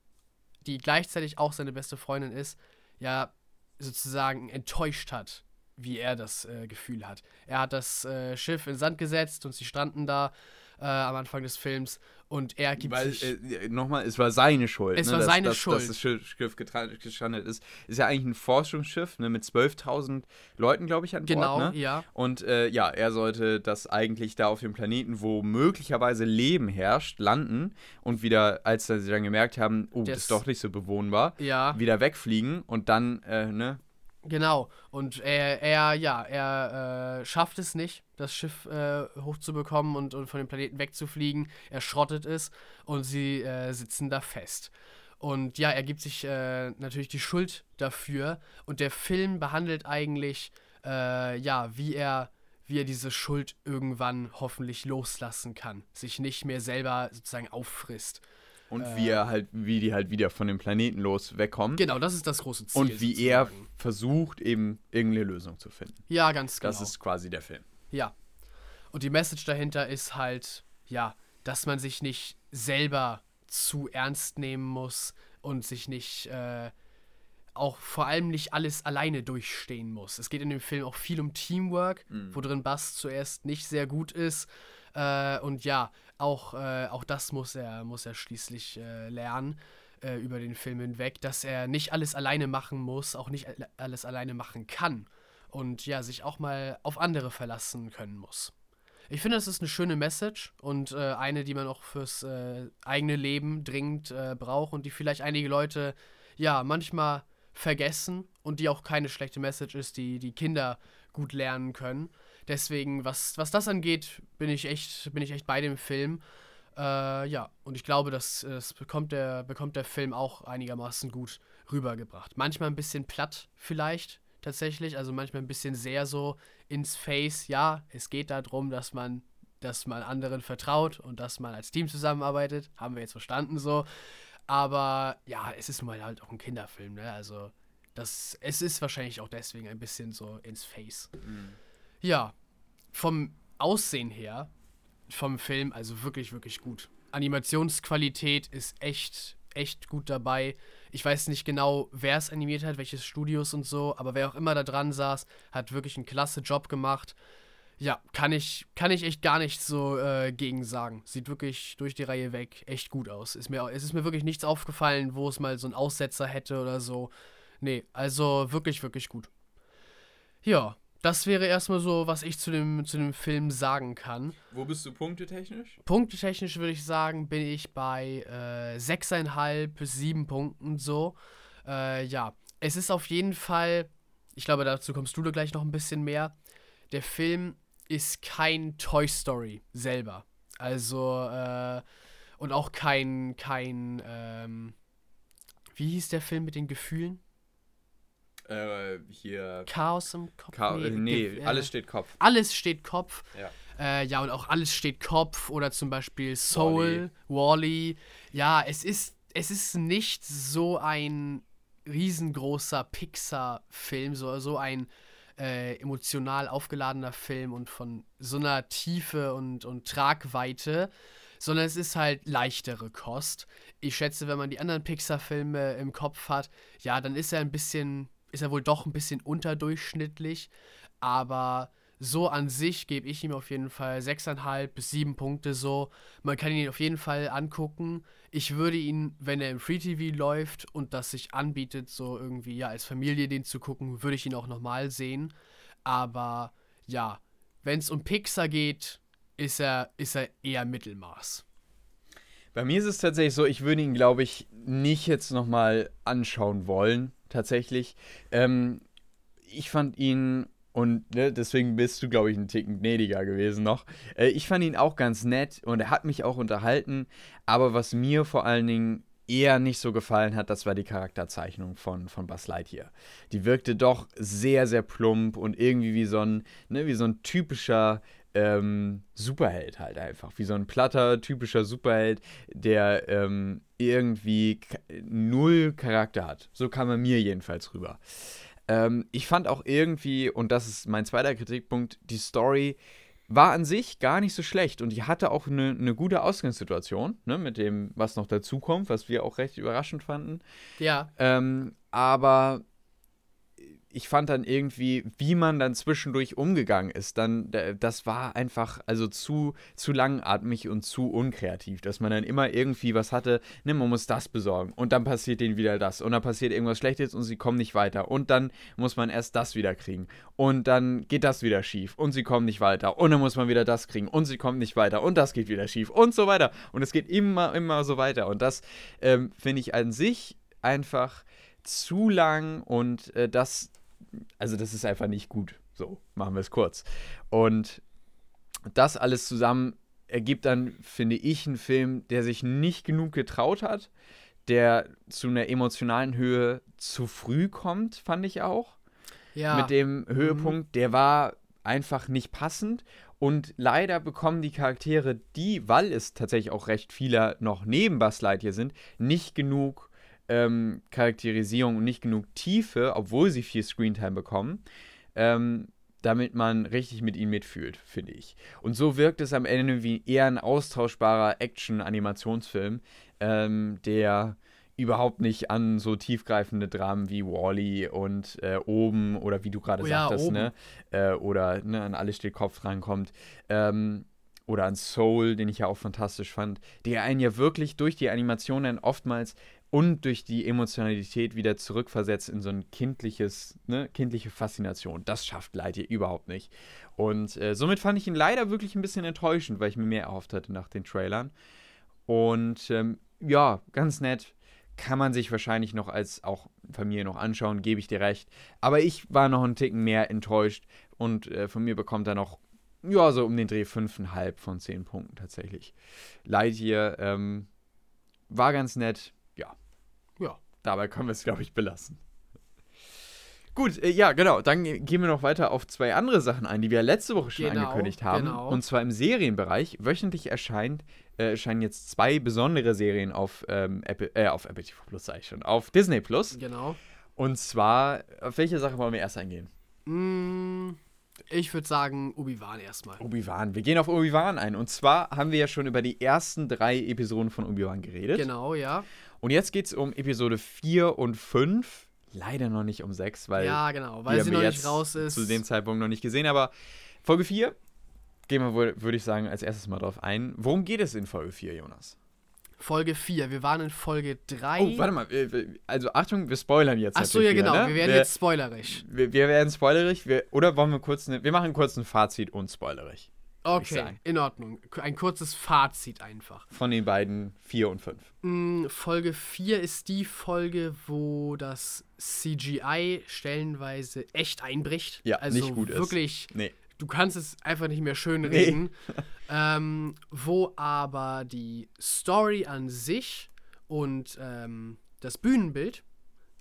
die gleichzeitig auch seine beste Freundin ist, ja sozusagen enttäuscht hat, wie er das äh, Gefühl hat. Er hat das äh, Schiff in Sand gesetzt und sie stranden da äh, am Anfang des Films und er gibt Weil, sich. äh, nochmal, es war seine Schuld. Es ne, war dass, seine dass, Schuld. Dass das Schiff gestrandet ist. Ist ja eigentlich ein Forschungsschiff ne, mit 12.000 Leuten, glaube ich, an Bord. genau, Ne? ja. Und äh, ja, er sollte das eigentlich da auf dem Planeten, wo möglicherweise Leben herrscht, landen und wieder, als sie dann gemerkt haben, oh, das Das- ist doch nicht so bewohnbar, Ja, wieder wegfliegen und dann, äh, ne? Genau. Und er, er ja, er äh, schafft es nicht, das Schiff äh, hochzubekommen und, und von dem Planeten wegzufliegen. Er schrottet es und sie äh, sitzen da fest. Und ja, er gibt sich äh, natürlich die Schuld dafür. Und der Film behandelt eigentlich, äh, ja, wie er, wie er diese Schuld irgendwann hoffentlich loslassen kann. Sich nicht mehr selber sozusagen auffrisst. Und Äh. wie er halt, wie die halt wieder von dem Planeten los wegkommen. Genau, das ist das große Ziel. und wie er sozusagen. versucht, eben irgendeine Lösung zu finden. Ja, ganz genau. Das ist quasi der Film. Ja. Und die Message dahinter ist halt, ja, dass man sich nicht selber zu ernst nehmen muss und sich nicht, äh, auch vor allem nicht alles alleine durchstehen muss. Es geht in dem Film auch viel um Teamwork, wo drin Bass zuerst nicht sehr gut ist. Äh, und ja, auch, äh, auch das muss er, muss er schließlich äh, lernen äh, über den Film hinweg, dass er nicht alles alleine machen muss, auch nicht alle- alles alleine machen kann und ja, sich auch mal auf andere verlassen können muss. Ich finde, das ist eine schöne Message und äh, eine, die man auch fürs äh, eigene Leben dringend braucht und die vielleicht einige Leute ja manchmal vergessen und die auch keine schlechte Message ist, die die Kinder gut lernen können. Deswegen, was, was das angeht, bin ich echt, bin ich echt bei dem Film. Äh, ja, und ich glaube, das, das bekommt, der, bekommt der Film auch einigermaßen gut rübergebracht. Manchmal ein bisschen platt vielleicht, tatsächlich. Also manchmal ein bisschen sehr so ins Face. Ja, es geht darum, dass man, dass man anderen vertraut und dass man als Team zusammenarbeitet. Haben wir jetzt verstanden so. Aber ja, es ist nun mal halt auch ein Kinderfilm, ne? Also das, es ist wahrscheinlich auch deswegen ein bisschen so ins Face. Ja, vom Aussehen her, vom Film, also wirklich, wirklich gut. Animationsqualität ist echt, echt gut dabei. Ich weiß nicht genau, wer es animiert hat, welches Studios und so, aber wer auch immer da dran saß, hat wirklich einen klasse Job gemacht. Ja, kann ich, kann ich echt gar nichts so äh, gegen sagen. Sieht wirklich durch die Reihe weg echt gut aus. Ist mir, es ist mir wirklich nichts aufgefallen, wo es mal so einen Aussetzer hätte oder so. Nee, also wirklich, wirklich gut. Ja, das wäre erstmal so, was ich zu dem, zu dem Film sagen kann. Wo bist du punktetechnisch? Punktetechnisch würde ich sagen, bin ich bei äh, 6,5 bis 7 Punkten so. Äh, ja, es ist auf jeden Fall, ich glaube, dazu kommst du da gleich noch ein bisschen mehr. Der Film ist kein Toy Story selber. Also, äh, und auch kein, kein, ähm, wie hieß der Film mit den Gefühlen? Äh, hier. Chaos im Kopf? Ka nee, Ge- äh, alles steht Kopf. alles steht Kopf. Ja. Äh, ja, und auch alles steht Kopf oder zum Beispiel Soul, Wally. Ja, es ist, es ist nicht so ein riesengroßer Pixar-Film, so, so ein äh, emotional aufgeladener Film und von so einer Tiefe und, und Tragweite, sondern es ist halt leichtere Kost. Ich schätze, wenn man die anderen Pixar-Filme im Kopf hat, ja, dann ist er ein bisschen, ist er wohl doch ein bisschen unterdurchschnittlich, aber so an sich gebe ich ihm auf jeden Fall 6,5 bis 7 Punkte so. Man kann ihn auf jeden Fall angucken. Ich würde ihn, wenn er im Free TV läuft und das sich anbietet, so irgendwie ja als Familie den zu gucken, würde ich ihn auch nochmal sehen. Aber ja, wenn es um Pixar geht, ist er, ist er eher Mittelmaß. Bei mir ist es tatsächlich so, ich würde ihn, glaube ich, nicht jetzt nochmal anschauen wollen, tatsächlich. Ähm, ich fand ihn, und ne, deswegen bist du, glaube ich, ein Ticken gnädiger gewesen noch. Äh, ich fand ihn auch ganz nett und er hat mich auch unterhalten. Aber was mir vor allen Dingen eher nicht so gefallen hat, das war die Charakterzeichnung von, von Buzz Lightyear. Die wirkte doch sehr, sehr plump und irgendwie wie so ein, ne, wie so ein typischer ähm, Superheld halt einfach. Wie so ein platter, typischer Superheld, der ähm, irgendwie null Charakter hat. So kam er mir jedenfalls rüber. Ähm, ich fand auch irgendwie, und das ist mein zweiter Kritikpunkt, die Story war an sich gar nicht so schlecht und die hatte auch eine, eine gute Ausgangssituation, ne, mit dem, was noch dazukommt, was wir auch recht überraschend fanden. Ja. Ähm, aber ich fand dann irgendwie, wie man dann zwischendurch umgegangen ist, dann, das war einfach, also zu, zu langatmig und zu unkreativ, dass man dann immer irgendwie was hatte, ne, man muss das besorgen und dann passiert denen wieder das und dann passiert irgendwas Schlechtes und sie kommen nicht weiter und dann muss man erst das wieder kriegen und dann geht das wieder schief und sie kommen nicht weiter und dann muss man wieder das kriegen und sie kommen nicht weiter und das geht wieder schief und so weiter und es geht immer, immer so weiter und das ähm, finde ich an sich einfach zu lang und äh, das also das ist einfach nicht gut. So, machen wir es kurz. Und das alles zusammen ergibt dann, finde ich, einen Film, der sich nicht genug getraut hat, der zu einer emotionalen Höhe zu früh kommt, fand ich auch. Ja. Mit dem mhm. Höhepunkt, der war einfach nicht passend. Und leider bekommen die Charaktere, die, weil es tatsächlich auch recht viele noch neben Buzz Lightyear sind, nicht genug ähm, Charakterisierung und nicht genug Tiefe, obwohl sie viel Screentime bekommen, ähm, damit man richtig mit ihnen mitfühlt, finde ich. Und so wirkt es am Ende wie eher ein austauschbarer Action-Animationsfilm, ähm, der überhaupt nicht an so tiefgreifende Dramen wie Wally -E und äh, Oben oder wie du gerade oh, sagtest, ja, ne? Äh, oder ne, an Alles steht Kopf rankommt. Ähm, oder an Soul, den ich ja auch fantastisch fand, der einen ja wirklich durch die Animationen oftmals und durch die Emotionalität wieder zurückversetzt in so ein kindliches, ne, kindliche Faszination. Das schafft Lightyear überhaupt nicht. Und äh, somit fand ich ihn leider wirklich ein bisschen enttäuschend, weil ich mir mehr erhofft hatte nach den Trailern. Und ähm, ja, ganz nett. Kann man sich wahrscheinlich noch als auch Familie noch anschauen, gebe ich dir recht. Aber ich war noch einen Ticken mehr enttäuscht und äh, von mir bekommt er noch, ja, so um den Dreh 5,5 von 10 Punkten tatsächlich. Lightyear ähm, war ganz nett, Dabei können wir es, glaube ich, belassen. Gut, äh, ja, genau. Dann gehen wir noch weiter auf zwei andere Sachen ein, die wir letzte Woche schon genau, angekündigt haben. Genau. Und zwar im Serienbereich. Wöchentlich erscheint, äh, erscheinen jetzt zwei besondere Serien auf, ähm, Apple, äh, auf Apple TV Plus, sag ich schon, auf Disney Plus. Genau. Und zwar, auf welche Sache wollen wir erst eingehen? Mm, ich würde sagen, Obi-Wan erstmal. Obi-Wan. Wir gehen auf Obi-Wan ein. Und zwar haben wir ja schon über die ersten drei Episoden von Obi-Wan geredet. Genau, ja. Und jetzt geht es um Episode 4 und 5. Leider noch nicht um 6, weil. Ja, genau, weil sie noch nicht raus ist. Zu dem Zeitpunkt noch nicht gesehen. Aber Folge 4 gehen wir, würde ich sagen, als erstes mal drauf ein. Worum geht es in Folge 4, Jonas? Folge 4. Wir waren in Folge 3. Oh, warte mal. Also, Achtung, wir spoilern jetzt. Achso, ja, genau. Ne? Wir werden wir, jetzt spoilerig. Wir, wir werden spoilerig. Wir, oder wollen wir kurz. Ne, wir machen kurz ein Fazit und spoilerig. Okay, in Ordnung. Ein kurzes Fazit einfach. Von den beiden 4 und 5. Mm, Folge 4 ist die Folge, wo das CGI stellenweise echt einbricht. Ja, also nicht gut wirklich, ist. Nee. Du kannst es einfach nicht mehr schön reden. Nee. ähm, wo aber die Story an sich und ähm, das Bühnenbild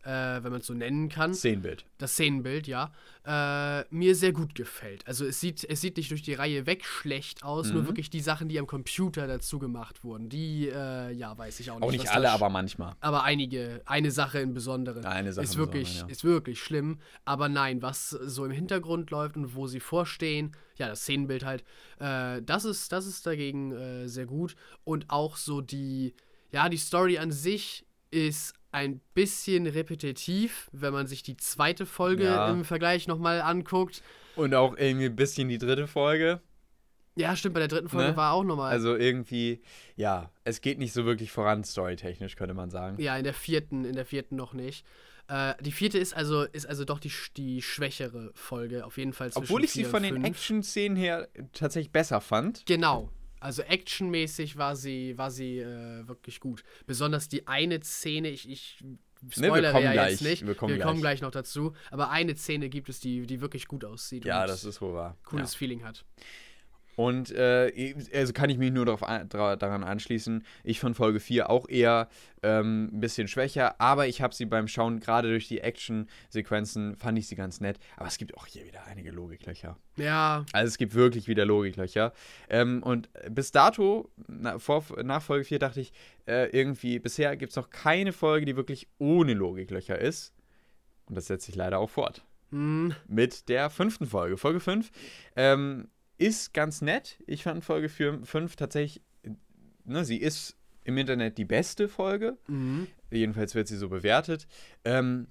äh, wenn man es so nennen kann. Szenenbild. Das Szenenbild, ja. Äh, mir sehr gut gefällt. Also es sieht, es sieht nicht durch die Reihe weg schlecht aus, mhm. nur wirklich die Sachen, die am Computer dazu gemacht wurden. Die, äh, ja, weiß ich auch nicht. Auch nicht alle, aber manchmal. Aber einige, eine Sache im Besonderen. Eine Sache ist wirklich, ja. ist wirklich schlimm. Aber nein, was so im Hintergrund läuft und wo sie vorstehen, ja, das Szenenbild halt, äh, das, ist, das ist dagegen äh, sehr gut. Und auch so die, ja, die Story an sich ist ein bisschen repetitiv, wenn man sich die zweite Folge ja. im Vergleich nochmal anguckt. Und auch irgendwie ein bisschen die dritte Folge. Ja, stimmt, bei der dritten Folge ne? war auch nochmal. Also irgendwie, ja, es geht nicht so wirklich voran, storytechnisch, könnte man sagen. Ja, in der vierten, in der vierten noch nicht. Äh, die vierte ist also, ist also doch die, die schwächere Folge, auf jeden Fall. Obwohl ich sie von den Action-Szenen her tatsächlich besser fand. Genau, also actionmäßig war sie, war sie äh, wirklich gut. Besonders die eine Szene, ich, ich spoilere ne, ja gleich, jetzt nicht. Wir kommen, wir kommen gleich. gleich. noch dazu. Aber eine Szene gibt es, die, die wirklich gut aussieht. Ja, das ist wohl wahr. Cooles ja. Feeling hat. Und äh, also kann ich mich nur darauf, daran anschließen. Ich fand Folge 4 auch eher ähm, ein bisschen schwächer, aber ich habe sie beim Schauen, gerade durch die Action-Sequenzen, fand ich sie ganz nett. Aber es gibt auch hier wieder einige Logiklöcher. Ja. Also es gibt wirklich wieder Logiklöcher. Ähm, und bis dato, na, vor, nach Folge 4, dachte ich, äh, irgendwie, bisher gibt es noch keine Folge, die wirklich ohne Logiklöcher ist. Und das setzt sich leider auch fort. Hm. Mit der fünften Folge. Folge 5 ähm, ist ganz nett. Ich fand Folge 5 tatsächlich, ne, sie ist im Internet die beste Folge. Mhm. Jedenfalls wird sie so bewertet. Ähm,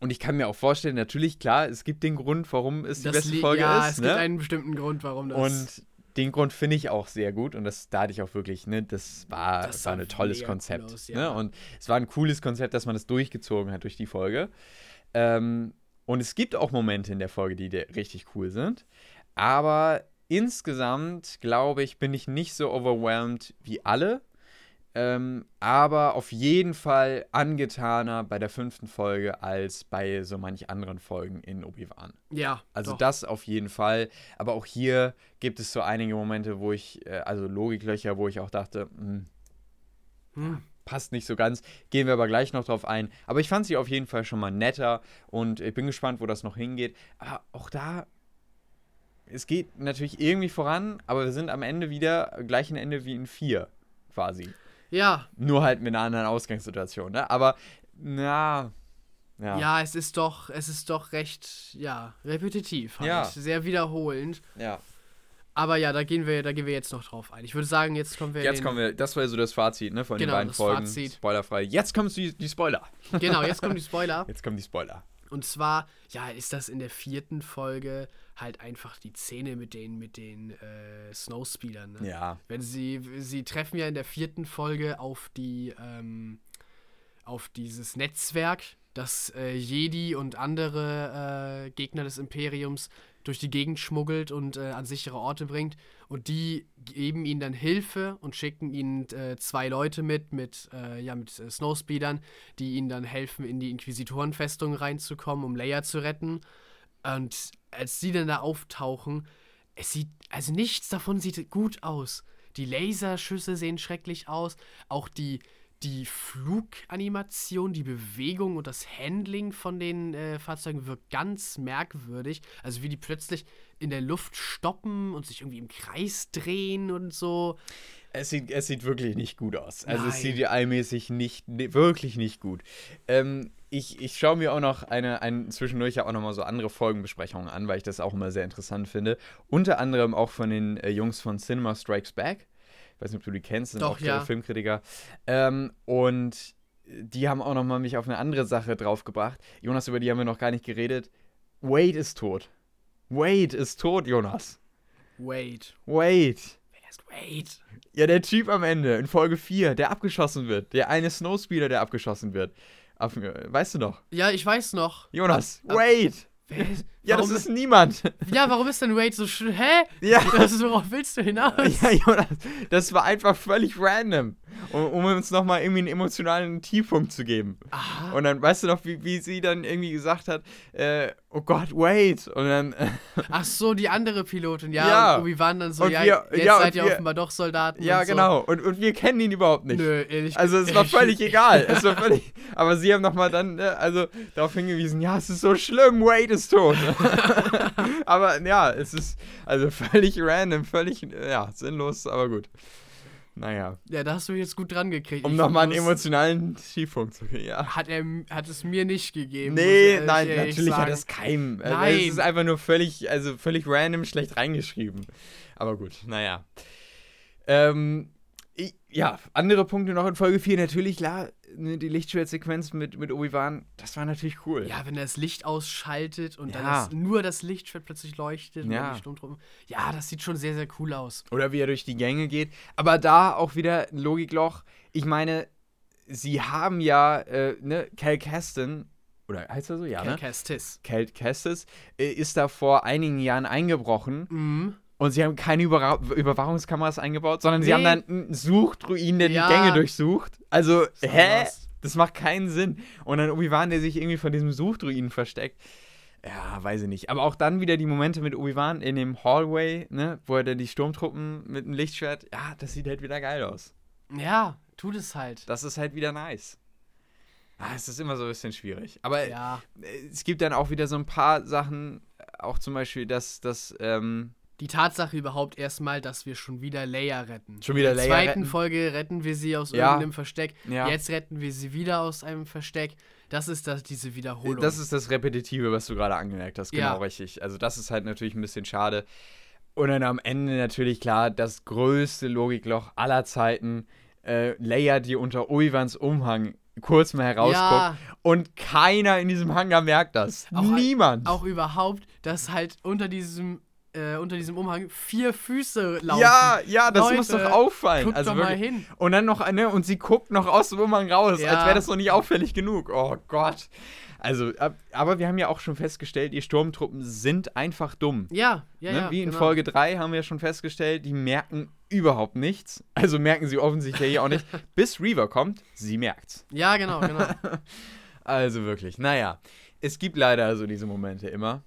und ich kann mir auch vorstellen, natürlich, klar, es gibt den Grund, warum es die Das beste li- Folge ja, ist. es ne? gibt einen bestimmten Grund, warum das. Und den Grund finde ich auch sehr gut und das da hatte ich auch wirklich, ne, das war, Das war ein tolles Konzept. cool aus, ja. ne? Und es war ein cooles Konzept, dass man das durchgezogen hat durch die Folge. Ähm, und es gibt auch Momente in der Folge, die richtig cool sind. Aber insgesamt, glaube ich, bin ich nicht so overwhelmed wie alle. Ähm, aber auf jeden Fall angetaner bei der fünften Folge als bei so manch anderen Folgen in Obi-Wan. ja, Also doch. das auf jeden Fall. Aber auch hier gibt es so einige Momente, wo ich, äh, also Logiklöcher, wo ich auch dachte, hm, Hm. passt nicht so ganz. Gehen wir aber gleich noch drauf ein. Aber ich fand sie auf jeden Fall schon mal netter und ich bin gespannt, wo das noch hingeht. Aber auch da, es geht natürlich irgendwie voran, aber wir sind am Ende wieder gleichen Ende wie in 4 quasi. Ja, Nur halt mit einer anderen Ausgangssituation, ne? Aber, na, ja. ja, es ist doch, es ist doch recht, ja, repetitiv halt. Ja. Sehr wiederholend. ja. Aber ja, da gehen wir, da gehen wir jetzt noch drauf ein. Ich würde sagen, jetzt kommen wir Jetzt kommen wir, das war so das Fazit, ne, von Genau, den beiden das Folgen. Fazit. Spoilerfrei. Jetzt kommen die, die Spoiler. Genau, jetzt kommen die Spoiler. Jetzt kommen die Spoiler. Und zwar, ja, ist das in der vierten Folge halt einfach die Szene mit den, mit den äh, Snowspeedern. Ne? Ja. Wenn sie, sie treffen ja in der vierten Folge auf die, ähm, auf dieses Netzwerk, das äh, Jedi und andere äh, Gegner des Imperiums durch die Gegend schmuggelt und äh, an sichere Orte bringt. Und die geben ihnen dann Hilfe und schicken ihnen äh, zwei Leute mit, mit, äh, ja, mit äh, Snowspeedern, die ihnen dann helfen, in die Inquisitorenfestung reinzukommen, um Leia zu retten. Und als sie dann da auftauchen, es sieht, also nichts davon sieht gut aus. Die Laserschüsse sehen schrecklich aus. Auch die, die Fluganimation, die Bewegung und das Handling von den äh, Fahrzeugen wirkt ganz merkwürdig. Also wie die plötzlich in der Luft stoppen und sich irgendwie im Kreis drehen und so. Es sieht, es sieht wirklich nicht gut aus. Also es sieht CGI-mäßig nicht, ne, wirklich nicht gut. Ähm, ich, ich schaue mir auch noch eine, ein, zwischendurch ja auch noch mal so andere Folgenbesprechungen an, weil ich das auch immer sehr interessant finde. Unter anderem auch von den äh, Jungs von Cinema Strikes Back. Ich weiß nicht, ob du die kennst, sind Doch, auch ja. Filmkritiker. Ähm, und die haben auch noch mal mich auf eine andere Sache draufgebracht. Jonas, über die haben wir noch gar nicht geredet. Wade ist tot. Wade ist tot, Jonas. Wait. Wade. Wer ist Wade? Ja, der Typ am Ende in Folge 4, der abgeschossen wird. Der eine Snowspeeder, der abgeschossen wird. Auf, weißt du noch? Ja, ich weiß noch. Jonas, Ab- Wade! Wer ist, Ja, das warum- ist niemand. Ja, warum ist denn Wade so sch Hä? Ja. Das ist, worauf willst du hinaus? ja, Jonas, das war einfach völlig random. Um, um uns nochmal irgendwie einen emotionalen Tiefpunkt zu geben. Aha. Und dann, weißt du noch, wie, wie sie dann irgendwie gesagt hat, äh, oh Gott, Wade. Und dann, Ach so, die andere Pilotin, ja. Ja. Und Obi-Wan dann so, Und ja, wir- jetzt ja, seid ihr wir- offenbar doch Soldaten. ja, und so. genau. Und, und wir kennen ihn überhaupt nicht. Nö, ehrlich Also es war völlig egal. Es war völlig. Aber sie haben nochmal dann, ne, also darauf hingewiesen, ja, es ist so schlimm, Wade ist tot. aber ja, es ist also völlig random, völlig ja, sinnlos, aber gut. Naja. Ja, da hast du mich jetzt gut dran gekriegt. Um nochmal einen emotionalen Tiefpunkt zu kriegen, ja. Hat, er, hat es mir nicht gegeben. Nee, ich nein, natürlich hat sagen. es keinem. Also, Nein. Es ist einfach nur völlig, also völlig random schlecht reingeschrieben. Aber gut, naja. Ähm, ja, andere Punkte noch in Folge 4. Natürlich, klar, die Lichtschwertsequenz mit, mit Obi-Wan, das war natürlich cool. Ja, wenn er das Licht ausschaltet und dann Ja. das, nur das Lichtschwert plötzlich leuchtet Ja. und die Sturmtruppen. Ja, das sieht schon sehr, sehr cool aus. Oder wie er durch die Gänge geht. Aber da auch wieder ein Logikloch. Ich meine, sie haben ja, äh, ne, Cal Kasten, oder heißt er so? Ja, ne? Kestis. Cal Kestis äh, ist da vor einigen Jahren eingebrochen Mhm. Und sie haben keine Überra Überwachungskameras eingebaut, sondern sie Nee. haben dann einen Suchdruiden, der Ja. die Gänge durchsucht. Also, hä? was. Das macht keinen Sinn. Und dann Obi-Wan, der sich irgendwie von diesem Suchdruiden versteckt. ja, weiß ich nicht. Aber auch dann wieder die Momente mit Obi-Wan in dem Hallway, ne, wo er dann die Sturmtruppen mit dem Lichtschwert, ja, das sieht halt wieder geil aus. Ja, tut es halt. Das ist halt wieder nice. Ah, es ist immer so ein bisschen schwierig. Aber Ja. äh, es gibt dann auch wieder so ein paar Sachen, auch zum Beispiel, dass das, ähm, Die Tatsache überhaupt erstmal, dass wir schon wieder Leia retten. Schon wieder In der Leia zweiten retten. Folge retten wir sie aus Ja. irgendeinem Versteck. Ja. Jetzt retten wir sie wieder aus einem Versteck. Das ist das, diese Wiederholung. Das ist das Repetitive, was du gerade angemerkt hast. Genau Ja. richtig. Also, das ist halt natürlich ein bisschen schade. Und dann am Ende natürlich klar, das größte Logikloch aller Zeiten. Äh, Leia, die unter Obi-Wans Umhang kurz mal herausguckt. Ja. Und keiner in diesem Hangar merkt das. Auch- Niemand. auch überhaupt, dass halt unter diesem, äh, unter diesem Umhang vier Füße laufen. ja, ja, das muss Leute, doch auffallen. Guckt also doch mal wirklich. hin. Und dann noch, ne, und sie guckt noch aus dem Umhang raus, Ja. als wäre das noch nicht auffällig genug. Oh Gott. Also, ab- aber wir haben ja auch schon festgestellt, die Sturmtruppen sind einfach dumm. Ja, ja, ne? ja. Wie in genau. Folge 3 haben wir schon festgestellt, die merken überhaupt nichts. Also merken sie offensichtlich hier auch nicht. Bis Reaver kommt, sie merkt's. Ja, genau, genau. Also wirklich, naja. Es gibt leider so diese Momente immer.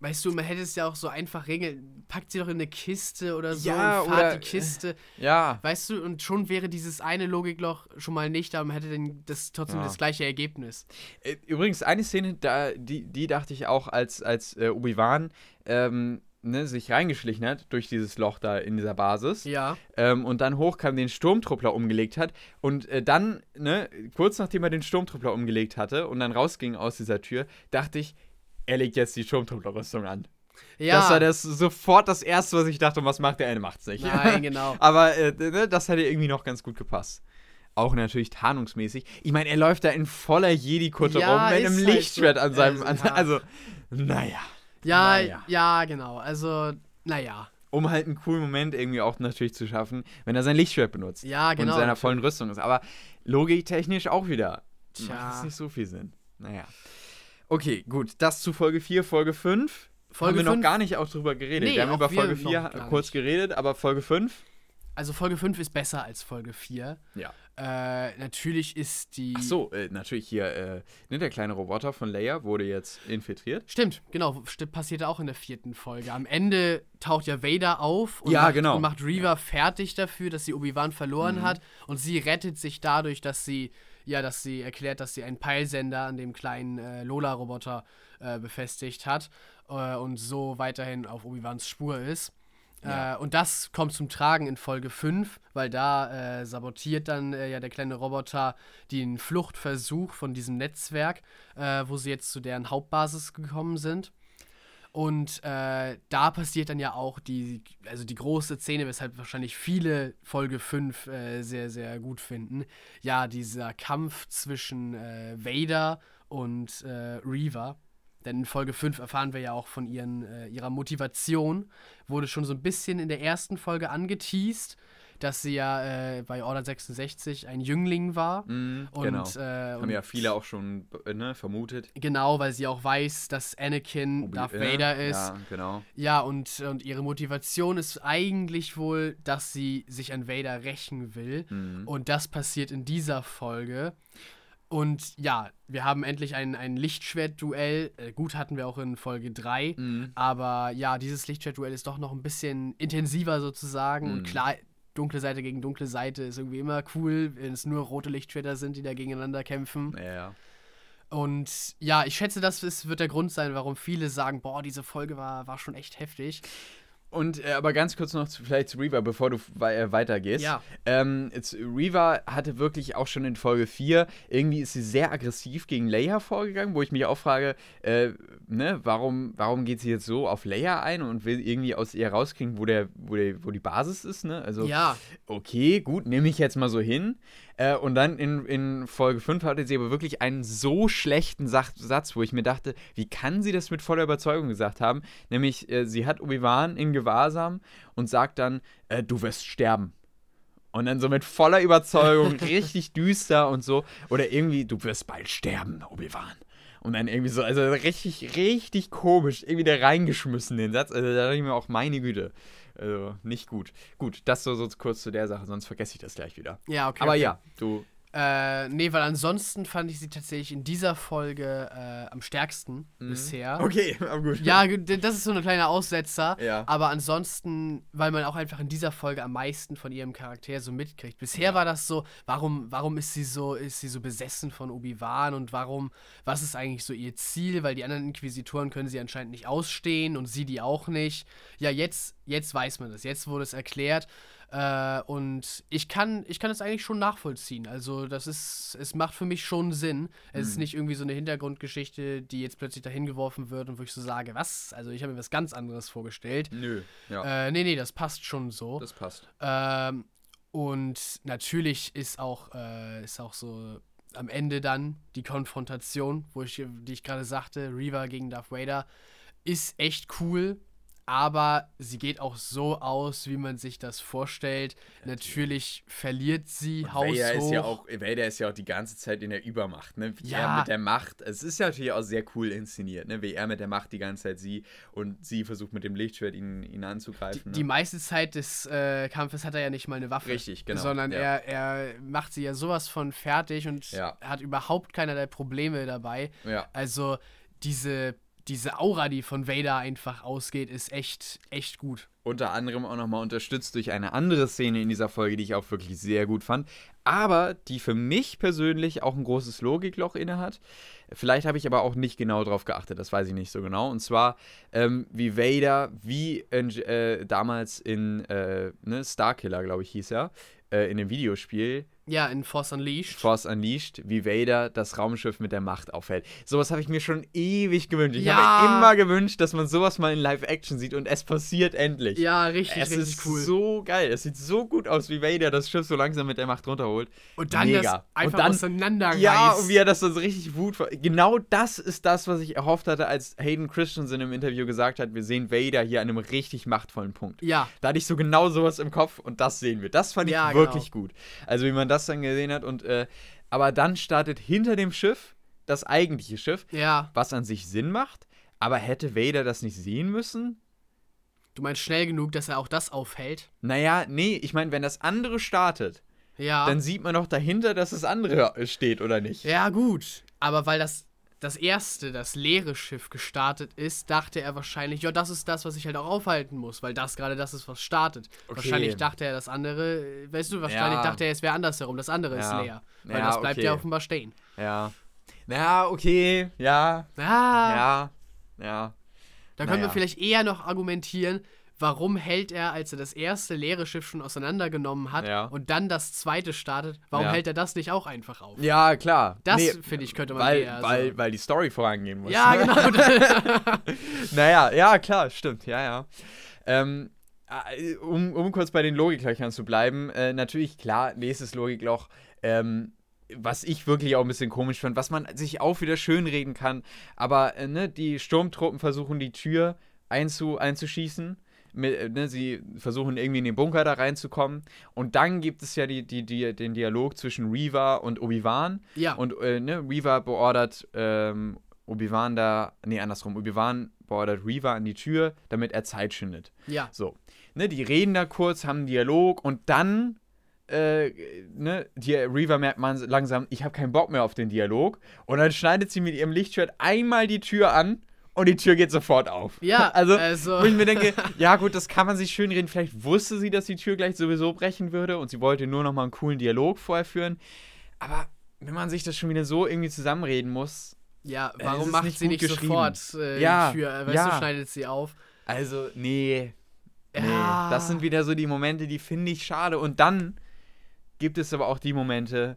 Weißt du, man hätte es ja auch so einfach regeln. Packt sie doch in eine Kiste oder so Ja, und fahrt oder- die Kiste. Ja, Weißt du, und schon wäre dieses eine Logikloch schon mal nicht, aber man hätte dann das trotzdem Ja. das gleiche Ergebnis. Äh, Übrigens, eine Szene, da, die, die dachte ich auch, als, als äh, Obi-Wan ähm, ne, sich reingeschlichen hat durch dieses Loch da in dieser Basis Ja. ähm, und dann hochkam, den Sturmtruppler umgelegt hat und äh, dann, ne, kurz nachdem er den Sturmtruppler umgelegt hatte und dann rausging aus dieser Tür, dachte ich, er legt jetzt die Sturmtruppler-Rüstung an. Ja. Das war das sofort das Erste, was ich dachte, und was macht der? Er macht's nicht. Nein, genau. Aber äh, ne, das hätte irgendwie noch ganz gut gepasst. Auch natürlich tarnungsmäßig. Ich meine, er läuft da in voller Jedi-Kutte Ja, rum mit einem halt Lichtschwert so. an seinem. Also, an, also, naja. Ja, Naja. ja, genau. Also, naja. Um halt einen coolen Moment irgendwie auch natürlich zu schaffen, wenn er sein Lichtschwert benutzt. Ja, genau. Und in seiner vollen Rüstung ist. Aber logiktechnisch auch wieder. Tja. Macht das nicht so viel Sinn. Naja. Okay, gut. Das zu Folge 4, Folge 5. Folge haben wir noch fünf- gar nicht auch drüber geredet. Nee, wir haben über Folge noch 4 gar kurz geredet, aber Folge 5? Also Folge 5 ist besser als Folge 4. Ja. Äh, natürlich ist die. Ach so, äh, natürlich hier, äh, ne, der kleine Roboter von Leia wurde jetzt infiltriert. Stimmt, genau. St passierte auch in der vierten Folge. Am Ende taucht ja Vader auf und, Ja, macht, genau. und macht Reva fertig dafür, dass sie Obi-Wan verloren Mhm. hat. Und sie rettet sich dadurch, dass sie, ja, dass sie erklärt, dass sie einen Peilsender an dem kleinen äh, Lola-Roboter äh, befestigt hat äh, und so weiterhin auf Obi-Wans Spur ist. Ja. Äh, und das kommt zum Tragen in Folge 5, weil da äh, sabotiert dann äh, ja der kleine Roboter den Fluchtversuch von diesem Netzwerk, wo sie jetzt zu deren Hauptbasis gekommen sind. Und äh, da passiert dann ja auch die, also die große Szene, weshalb wahrscheinlich viele Folge 5 äh, sehr, sehr gut finden. Ja, dieser Kampf zwischen äh, Vader und äh, Reaver. Denn in Folge 5 erfahren wir ja auch von ihren, äh, ihrer Motivation. Wurde schon so ein bisschen in der ersten Folge angeteased, dass sie ja äh, bei Order 66 ein Jüngling war. Mhm, Und, genau. äh, Haben und ja viele auch schon äh, ne, vermutet. Genau, weil sie auch weiß, dass Anakin Obi- Darth äh, Vader ist. Ja, genau. Ja, und, und ihre Motivation ist eigentlich wohl, dass sie sich an Vader rächen will. Mhm. Und das passiert in dieser Folge. Und ja, wir haben endlich ein, ein Lichtschwert-Duell. Äh, gut hatten wir auch in Folge 3. Mhm. Aber ja, dieses Lichtschwert-Duell ist doch noch ein bisschen intensiver sozusagen. Mhm. Und klar, dunkle Seite gegen dunkle Seite ist irgendwie immer cool, wenn es nur rote Lichtschwerter sind, die da gegeneinander kämpfen. Ja, ja. Und ja, ich schätze, das ist, wird der Grund sein, warum viele sagen, boah, diese Folge war, war schon echt heftig. Und äh, aber ganz kurz noch zu, vielleicht zu Reaver, bevor du äh, weitergehst. Ja. Ähm, jetzt, Reaver hatte wirklich auch schon in Folge 4, irgendwie ist sie sehr aggressiv gegen Leia vorgegangen, wo ich mich auch frage, äh, ne, warum, warum geht sie jetzt so auf Leia ein und will irgendwie aus ihr rauskriegen, wo, der, wo, der, wo die Basis ist, ne? Also, Ja, okay, gut, nehme ich jetzt mal so hin. Äh, und dann in, in Folge 5 hatte sie aber wirklich einen so schlechten Sach Satz, wo ich mir dachte, wie kann sie das mit voller Überzeugung gesagt haben? Nämlich, äh, sie hat Obi-Wan in Gewahrsam und sagt dann, äh, du wirst sterben. Und dann so mit voller Überzeugung, richtig düster und so. Oder irgendwie, du wirst bald sterben, Obi-Wan. Und dann irgendwie so, also richtig, richtig komisch, irgendwie da reingeschmissen, den Satz. Also da dachte ich mir auch, meine Güte. Also nicht gut. Gut, das so, so kurz zu der Sache, sonst vergesse ich das gleich wieder. ja, okay. Aber okay. ja, du. Äh, nee, weil ansonsten fand ich sie tatsächlich in dieser Folge äh, am stärksten Mhm. bisher. Okay, aber gut. Ja, das ist so ein kleiner Aussetzer. Ja. Aber ansonsten, weil man auch einfach in dieser Folge am meisten von ihrem Charakter so mitkriegt. Bisher Ja. war das so, warum, warum ist sie so, ist sie so besessen von Obi-Wan und warum, was ist eigentlich so ihr Ziel? Weil die anderen Inquisitoren können sie anscheinend nicht ausstehen und sie die auch nicht. Ja, jetzt, jetzt weiß man das. Jetzt wurde es erklärt. Äh, und ich kann, ich kann es eigentlich schon nachvollziehen. Also, das ist, es macht für mich schon Sinn. Es ist Mhm. nicht irgendwie so eine Hintergrundgeschichte, die jetzt plötzlich dahin geworfen wird und wo ich so sage, was? Also, ich habe mir was ganz anderes vorgestellt. Nö, ja, Äh, nee, nee, das passt schon so. das passt. Ähm, und natürlich ist auch, äh, ist auch so am Ende dann die Konfrontation, wo ich, die ich gerade sagte, Reva gegen Darth Vader, ist echt cool. Aber sie geht auch so aus, wie man sich das vorstellt. Natürlich verliert sie Und haushoch. Vader ist ja auch, Vader ist ja auch die ganze Zeit in der Übermacht, ne? Wie Ja. er mit der Macht, es ist ja natürlich auch sehr cool inszeniert, ne? Wie er mit der Macht die ganze Zeit sie und sie versucht mit dem Lichtschwert ihn, ihn die, anzugreifen. die ne? meiste Zeit des äh, Kampfes hat er ja nicht mal eine Waffe. Richtig, genau, Sondern ja. er, er macht sie ja sowas von fertig und Ja. hat überhaupt keinerlei Probleme dabei. Ja. Also diese, diese Aura, die von Vader einfach ausgeht, ist echt, echt gut. Unter anderem auch nochmal unterstützt durch eine andere Szene in dieser Folge, die ich auch wirklich sehr gut fand, aber die für mich persönlich auch ein großes Logikloch innehat. Vielleicht habe ich aber auch nicht genau drauf geachtet, das weiß ich nicht so genau. Und zwar, ähm, wie Vader, wie in, äh, damals in äh, ne, Starkiller, glaube ich, hieß er, äh, in dem Videospiel, Ja, in Force Unleashed. Force Unleashed, wie Vader das Raumschiff mit der Macht aufhält. Sowas habe ich mir schon ewig gewünscht. Ich Ja. habe mir immer gewünscht, dass man sowas mal in Live-Action sieht und es passiert endlich. ja, richtig, Es richtig ist cool. so geil. Es sieht so gut aus, wie Vader das Schiff so langsam mit der Macht runterholt. und dann Mega. das einfach Und dann- auseinanderreißt. Ja, und wie er das so richtig Wut. Genau das ist das, was ich erhofft hatte, als Hayden Christensen im Interview gesagt hat, wir sehen Vader hier an einem richtig machtvollen Punkt. ja, Da hatte ich so genau sowas im Kopf und das sehen wir. Das fand ich Ja, wirklich gut. Also wie man das dann gesehen hat und äh, aber dann startet hinter dem Schiff das eigentliche Schiff, ja. was an sich Sinn macht. Aber hätte Vader das nicht sehen müssen? Du meinst schnell genug, dass er auch das aufhält? Naja, nee, ich meine, wenn das andere startet, Ja. dann sieht man doch dahinter, dass das andere äh, steht, oder nicht? ja, gut. Aber weil das das erste, das leere Schiff gestartet ist, dachte er wahrscheinlich, ja, das ist das, was ich halt auch aufhalten muss, weil das gerade das ist, was startet. Okay. Wahrscheinlich dachte er, das andere, weißt du, wahrscheinlich Ja. dachte er, es wäre andersherum, das andere Ja. ist leer. Weil Ja, das bleibt okay. ja offenbar stehen. Ja. Ja, okay, ja, Ah, ja, ja. da können wir naja. vielleicht eher noch argumentieren, warum hält er, als er das erste leere Schiff schon auseinandergenommen hat Ja. und dann das zweite startet, warum Ja. hält er das nicht auch einfach auf? Ja, klar. Das, Nee, finde ich, könnte man weil, eher weil, so. weil die Story vorangehen muss. Ja, genau. Naja, ja, klar, stimmt, ja, ja. Ähm, äh, um, um kurz bei den Logiklöchern zu bleiben, äh, natürlich, klar, nächstes Logikloch, ähm, was ich wirklich auch ein bisschen komisch fand, was man sich auch wieder schönreden kann, aber äh, ne, die Sturmtruppen versuchen die Tür einzu, einzuschießen. Mit, äh, ne, sie versuchen irgendwie in den Bunker da reinzukommen. Und dann gibt es ja die, die, die, den Dialog zwischen Reva und Obi-Wan. ja, Und äh, ne, Reva beordert ähm, Obi-Wan da, nee, andersrum, Obi-Wan beordert Reva an die Tür, damit er Zeit schindet. ja. So, ne, die reden da kurz, haben einen Dialog und dann, äh, ne, die Reva merkt man langsam, ich habe keinen Bock mehr auf den Dialog und dann schneidet sie mit ihrem Lichtschwert einmal die Tür an und die Tür geht sofort auf. Ja, also, also- wo ich mir denke, ja gut, das kann man sich schön reden, vielleicht wusste sie, dass die Tür gleich sowieso brechen würde und sie wollte nur noch mal einen coolen Dialog vorher führen, aber wenn man sich das schon wieder so irgendwie zusammenreden muss, Ja, es warum macht nicht sie nicht sofort äh, Ja, die Tür? Äh, Weißt ja. du, schneidet sie auf. also nee, Nee, Ja. das sind wieder so die Momente, die finde ich schade. Und dann gibt es aber auch die Momente,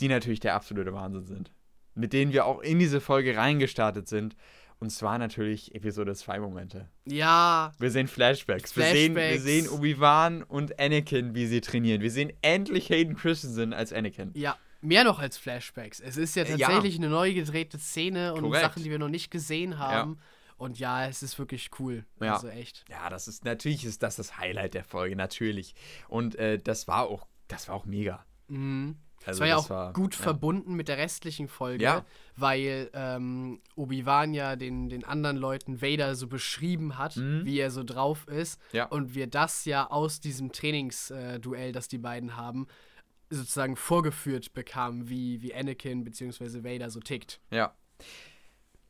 die natürlich der absolute Wahnsinn sind. Mit denen wir auch in diese Folge reingestartet sind. Und zwar natürlich Episode 2 Momente. Ja, Wir sehen Flashbacks. Wir sehen, wir Flashbacks. sehen Obi-Wan und Anakin, wie sie trainieren. Wir sehen endlich Hayden Christensen als Anakin. ja. Mehr noch als Flashbacks. Es ist ja Äh, ja. tatsächlich eine neu gedrehte Szene und Korrekt. Sachen, die wir noch nicht gesehen haben. Und ja, es ist wirklich cool. Ja. Also echt. Ja, das ist natürlich ist das das Highlight der Folge, natürlich. Und äh, das war auch, das war auch mega. Mhm. Also das war ja das auch war- gut ja. verbunden mit der restlichen Folge, Ja. weil ähm, Obi-Wan ja den, den anderen Leuten Vader so beschrieben hat, Mhm. wie er so drauf ist. Ja. Und wir das ja aus diesem Trainingsduell, das die beiden haben, sozusagen vorgeführt bekam, wie, wie Anakin bzw. Vader so tickt. Ja.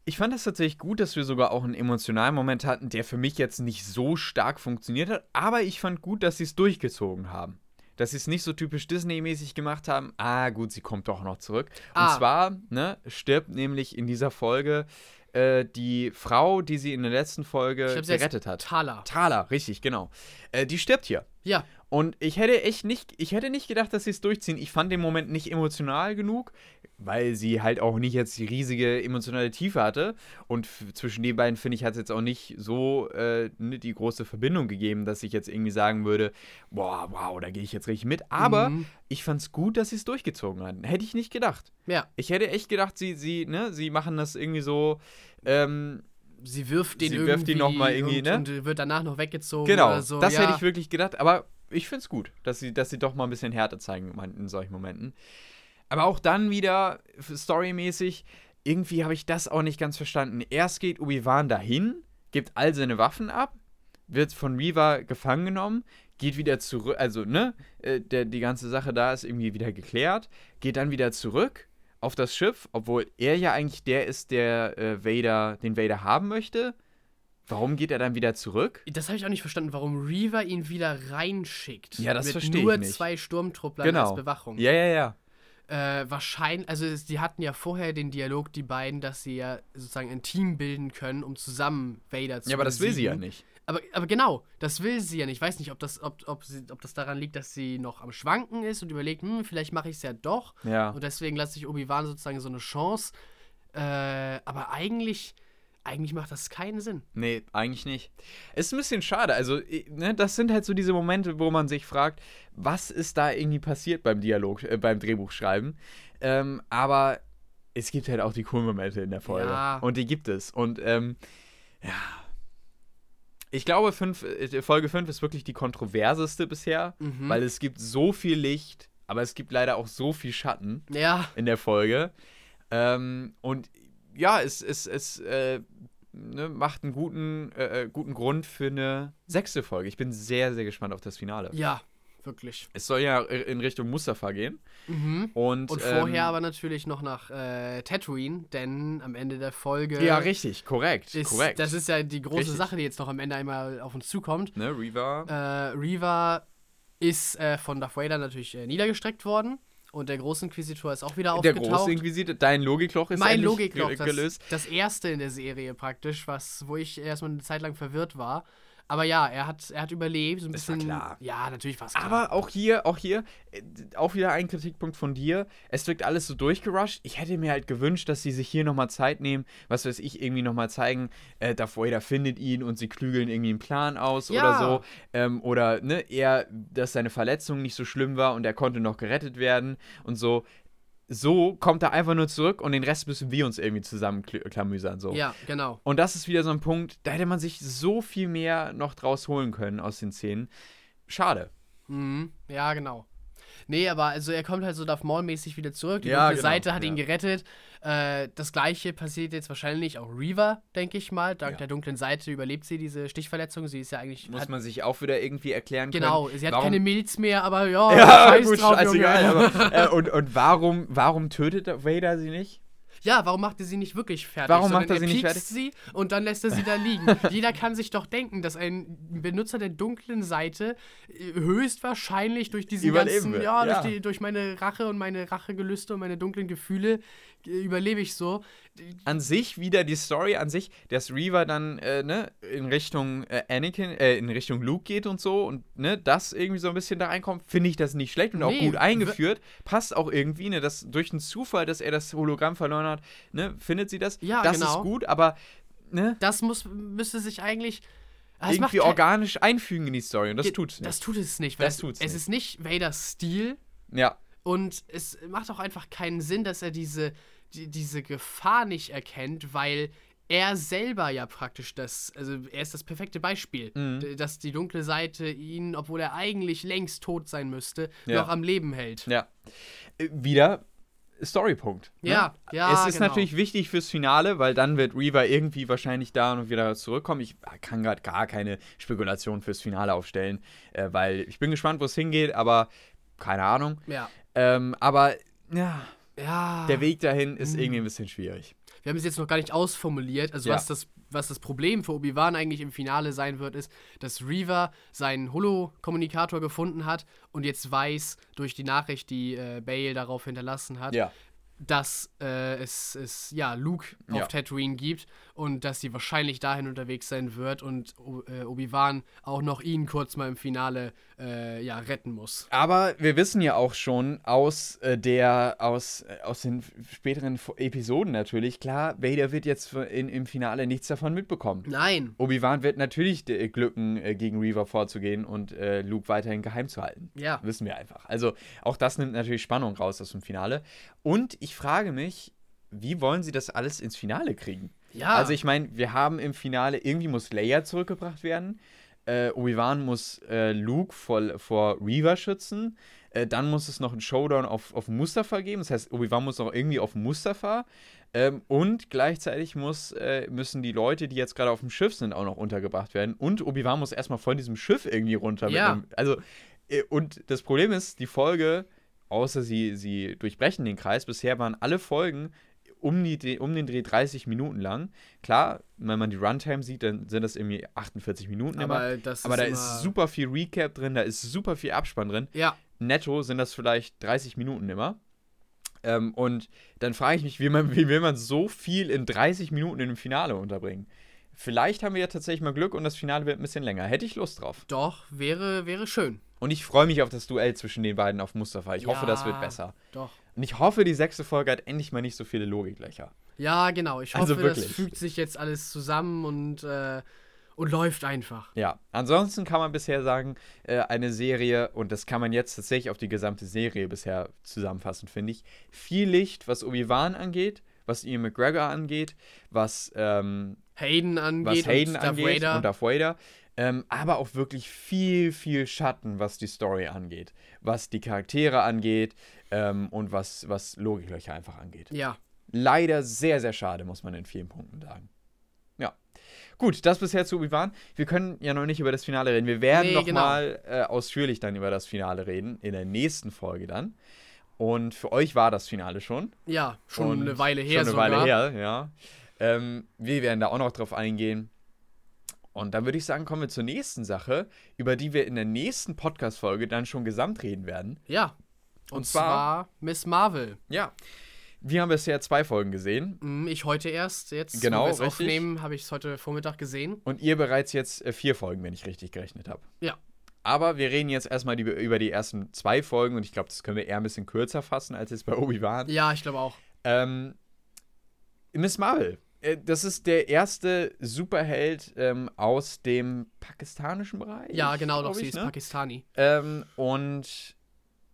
Ich fand es tatsächlich gut, dass wir sogar auch einen emotionalen Moment hatten, der für mich jetzt nicht so stark funktioniert hat, aber ich fand gut, dass sie es durchgezogen haben. Dass sie es nicht so typisch Disney-mäßig gemacht haben. Ah, gut, sie kommt doch noch zurück. Ah. Und zwar, ne, stirbt nämlich in dieser Folge äh, die Frau, die sie in der letzten Folge glaub, gerettet hat. Thala. Thala, richtig, genau. Äh, die stirbt hier. Ja, Und ich hätte echt nicht, ich hätte nicht gedacht, dass sie es durchziehen. Ich fand den Moment nicht emotional genug, weil sie halt auch nicht jetzt die riesige emotionale Tiefe hatte. Und zwischen den beiden, finde ich, hat es jetzt auch nicht so äh, ne, die große Verbindung gegeben, dass ich jetzt irgendwie sagen würde, boah, wow, da gehe ich jetzt richtig mit. Aber Mhm. ich fand es gut, dass sie es durchgezogen hatten. Hätte ich nicht gedacht. ja. Ich hätte echt gedacht, sie, sie, ne, sie machen das irgendwie so, ähm, Sie wirft den Sie irgendwie, wirft ihn noch mal irgendwie, und, ne? und wird danach noch weggezogen Genau, so. das ja. hätte ich wirklich gedacht, aber ich finde es gut, dass sie, dass sie doch mal ein bisschen Härte zeigen in solchen Momenten. Aber auch dann wieder, storymäßig, irgendwie habe ich das auch nicht ganz verstanden. Erst geht Obi-Wan dahin, gibt all seine Waffen ab, wird von Reva gefangen genommen, geht wieder zurück, also, ne, äh, der, die ganze Sache da ist irgendwie wieder geklärt, geht dann wieder zurück auf das Schiff, obwohl er ja eigentlich der ist, der äh, Vader, den Vader haben möchte. Warum geht er dann wieder zurück? Das habe ich auch nicht verstanden, warum Reaver ihn wieder reinschickt. Ja, das mit verstehe ich nur nicht. zwei Sturmtrupplern Genau. als Bewachung. Ja, ja, ja. Äh, wahrscheinlich, also die hatten ja vorher den Dialog, die beiden, dass sie ja sozusagen ein Team bilden können, um zusammen Vader zu Ja, aber das will sie ja nicht. Aber, aber genau, das will sie ja nicht. Ich weiß nicht, ob das, ob, ob, sie, ob das daran liegt, dass sie noch am Schwanken ist und überlegt, hm, vielleicht mache ich es ja doch. Ja. Und deswegen lasse ich Obi-Wan sozusagen so eine Chance. Äh, aber eigentlich, eigentlich macht das keinen Sinn. Nee, eigentlich nicht. Ist ein bisschen schade. Also, ne, das sind halt so diese Momente, wo man sich fragt, was ist da irgendwie passiert beim Dialog, äh, beim Drehbuchschreiben. Ähm, aber es gibt halt auch die coolen Momente in der Folge. Ja. Und die gibt es. Und ähm, ja. Ich glaube, fünf, äh, Folge 5 ist wirklich die kontroverseste bisher, Mhm. weil es gibt so viel Licht, aber es gibt leider auch so viel Schatten. Ja, in der Folge. Ähm, und ja, es, es, es äh, ne, macht einen guten, äh, äh, guten Grund für eine sechste Folge. Ich bin sehr, sehr gespannt auf das Finale. ja, wirklich. Es soll ja in Richtung Mustafa gehen. Mhm. Und, Und ähm, vorher aber natürlich noch nach äh, Tatooine, denn am Ende der Folge Ja, richtig, korrekt. ist, korrekt. das ist ja die große Richtig. Sache, die jetzt noch am Ende einmal auf uns zukommt. ne, Reva. Äh, Reva ist äh, von Darth Vader natürlich äh, niedergestreckt worden und der große Inquisitor ist auch wieder der aufgetaucht. große Inquisitor, dein Logikloch ist mein Logikloch, ge- das, gelöst. das erste in der Serie praktisch, was, wo ich erstmal eine Zeit lang verwirrt war. Aber ja, er hat, er hat überlebt. So ein Das war bisschen, klar. Ja, natürlich war es klar. Aber auch hier, auch hier, äh, auch wieder ein Kritikpunkt von dir. Es wirkt alles so durchgerusht. Ich hätte mir halt gewünscht, dass sie sich hier nochmal Zeit nehmen, was weiß ich, irgendwie nochmal zeigen, äh, Darth Vader findet ihn und sie klügeln irgendwie einen Plan aus Ja. oder so. Ähm, oder, ne, er, dass seine Verletzung nicht so schlimm war und er konnte noch gerettet werden und so. So kommt er einfach nur zurück und den Rest müssen wir uns irgendwie zusammenklamüsern. So. ja, genau. Und das ist wieder so ein Punkt, da hätte man sich so viel mehr noch draus holen können aus den Szenen. Schade. Mhm. Ja, genau. Nee, aber also er kommt halt so Darth Maul-mäßig wieder zurück. Die Ja, genau, Seite hat ihn ja. gerettet. Äh, das gleiche passiert jetzt wahrscheinlich auch Reaver, denke ich mal. Dank Ja. der dunklen Seite überlebt sie diese Stichverletzung. Sie ist ja eigentlich. Muss hat, man sich auch wieder irgendwie erklären genau, können. sie hat warum, keine Milz mehr, aber ja, Ja, gut, drauf, scheißegal. Aber, äh, und und warum, warum tötet Vader sie nicht? Ja, warum macht er sie nicht wirklich fertig? Warum macht er sie nicht piekst sie und dann lässt er sie da liegen. Jeder kann sich doch denken, dass ein Benutzer der dunklen Seite äh, höchstwahrscheinlich durch diesen Überleben ganzen, ja, ja. Durch, die, durch meine Rache und meine Rachegelüste und meine dunklen Gefühle überlebe ich so. An sich wieder die Story an sich, dass Reaver dann äh, ne, in Richtung äh, Anakin, äh, in Richtung Luke geht und so und ne, das irgendwie so ein bisschen da reinkommt, finde ich das nicht schlecht und auch Nee, gut eingeführt. Passt auch irgendwie, ne, dass durch einen Zufall, dass er das Hologramm verloren hat, ne, findet sie das. Ja, das genau. ist gut, aber ne, Das muss, müsste sich eigentlich. Ah, es irgendwie organisch einfügen in die Story und das Ge- tut's nicht. Das tut es nicht, weil Das es, tut's es nicht. ist nicht Vaders Stil, ja. Und es macht auch einfach keinen Sinn, dass er diese, die, diese Gefahr nicht erkennt, weil er selber ja praktisch das, also er ist das perfekte Beispiel, Mhm. dass die dunkle Seite ihn, obwohl er eigentlich längst tot sein müsste, Ja. noch am Leben hält. Ja. Äh, Wieder Storypunkt. ne? Ja, ja, Es ist genau. natürlich wichtig fürs Finale, weil dann wird Reaver irgendwie wahrscheinlich da und wieder zurückkommen. Ich kann gerade gar keine Spekulation fürs Finale aufstellen, äh, weil ich bin gespannt, wo es hingeht, aber keine Ahnung. Ja. Ähm, aber ja, Ja. der Weg dahin ist Hm. irgendwie ein bisschen schwierig. Wir haben es jetzt noch gar nicht ausformuliert. Also Ja. was, das, was das Problem für Obi-Wan eigentlich im Finale sein wird, ist, dass Reaver seinen Holo-Kommunikator gefunden hat und jetzt weiß, durch die Nachricht, die äh, Bale darauf hinterlassen hat, Ja. dass äh, es, es ja Luke auf. Tatooine gibt und dass sie wahrscheinlich dahin unterwegs sein wird und äh, Obi-Wan auch noch ihn kurz mal im Finale äh, ja, retten muss. Aber wir wissen ja auch schon aus äh, der, aus, äh, aus den späteren Episoden natürlich, klar, Vader wird jetzt in, im Finale nichts davon mitbekommen. Nein. Obi-Wan wird natürlich äh, glücken, äh, gegen Reaver vorzugehen und Luke weiterhin geheim zu halten. Ja. Wissen wir einfach. Also auch das nimmt natürlich Spannung raus aus dem Finale. Und ich frage mich, wie wollen sie das alles ins Finale kriegen? Ja. Also ich meine, wir haben im Finale, irgendwie muss Leia zurückgebracht werden. Äh, Obi-Wan muss äh, Luke vor, vor Reaver schützen. Äh, dann muss es noch einen Showdown auf, auf Mustafa geben. Das heißt, Obi-Wan muss auch irgendwie auf Mustafa. Ähm, und gleichzeitig muss, äh, müssen die Leute, die jetzt gerade auf dem Schiff sind, auch noch untergebracht werden. Und Obi-Wan muss erstmal von diesem Schiff irgendwie runter. Ja. einem- also, äh, und das Problem ist, die Folge, außer sie, sie durchbrechen den Kreis, bisher waren alle Folgen um, die, um den Dreh 30 Minuten lang. Klar, wenn man die Runtime sieht, dann sind das irgendwie 48 Minuten immer. aber das Aber da immer, ist super viel Recap drin, da ist super viel Abspann drin. Ja. Netto sind das vielleicht 30 Minuten immer. Ähm, und dann frage ich mich, wie, man, wie will man so viel in 30 Minuten in dem Finale unterbringen? Vielleicht haben wir ja tatsächlich mal Glück und das Finale wird ein bisschen länger. Hätte ich Lust drauf. Doch, wäre, wäre schön. Und ich freue mich auf das Duell zwischen den beiden auf Mustafa. Ich hoffe, das wird Ja. besser. Doch. Und ich hoffe, die sechste Folge hat endlich mal nicht so viele Logiklöcher. Ja, genau. Ich hoffe, Also das fügt sich jetzt alles zusammen und, äh, und läuft einfach. Ja, ansonsten kann man bisher sagen, äh, eine Serie, und das kann man jetzt tatsächlich auf die gesamte Serie bisher zusammenfassen, finde ich, viel Licht, was Obi-Wan angeht, was Ian McGregor angeht, was, ähm, Hayden was angeht Hayden und Darth angeht Vader. und Darth Vader, ähm, aber auch wirklich viel, viel Schatten, was die Story angeht, was die Charaktere angeht ähm, und was, was Logiklöcher einfach angeht. ja, Leider sehr, sehr schade, muss man in vielen Punkten sagen. Ja. Gut, das bisher zu Obi-Wan. Wir können ja noch nicht über das Finale reden. Wir werden Nee, noch genau. äh, ausführlich dann über das Finale reden, in der nächsten Folge dann. Und für euch war das Finale schon. ja, schon Und eine Weile her Schon eine sogar. Weile her, ja. Ähm, wir werden da auch noch drauf eingehen. Und dann würde ich sagen, kommen wir zur nächsten Sache, über die wir in der nächsten Podcast-Folge dann schon gesamt reden werden. Ja. Und, Und zwar, zwar- Miss Marvel. Ja. Wir haben bisher zwei Folgen gesehen. Hm, Ich heute erst, jetzt, Genau, wo wir es aufnehmen, habe ich es heute Vormittag gesehen. Und ihr bereits jetzt äh, vier Folgen, wenn ich richtig gerechnet habe. Ja. Aber wir reden jetzt erstmal die, über die ersten zwei Folgen und ich glaube, das können wir eher ein bisschen kürzer fassen, als jetzt bei Obi-Wan. Ja, ich glaube auch. Ähm, Miss Marvel. Äh, Das ist der erste Superheld ähm, aus dem pakistanischen Bereich. Ja, genau, doch, glaub sie ich, ist ne? Pakistani. Ähm, und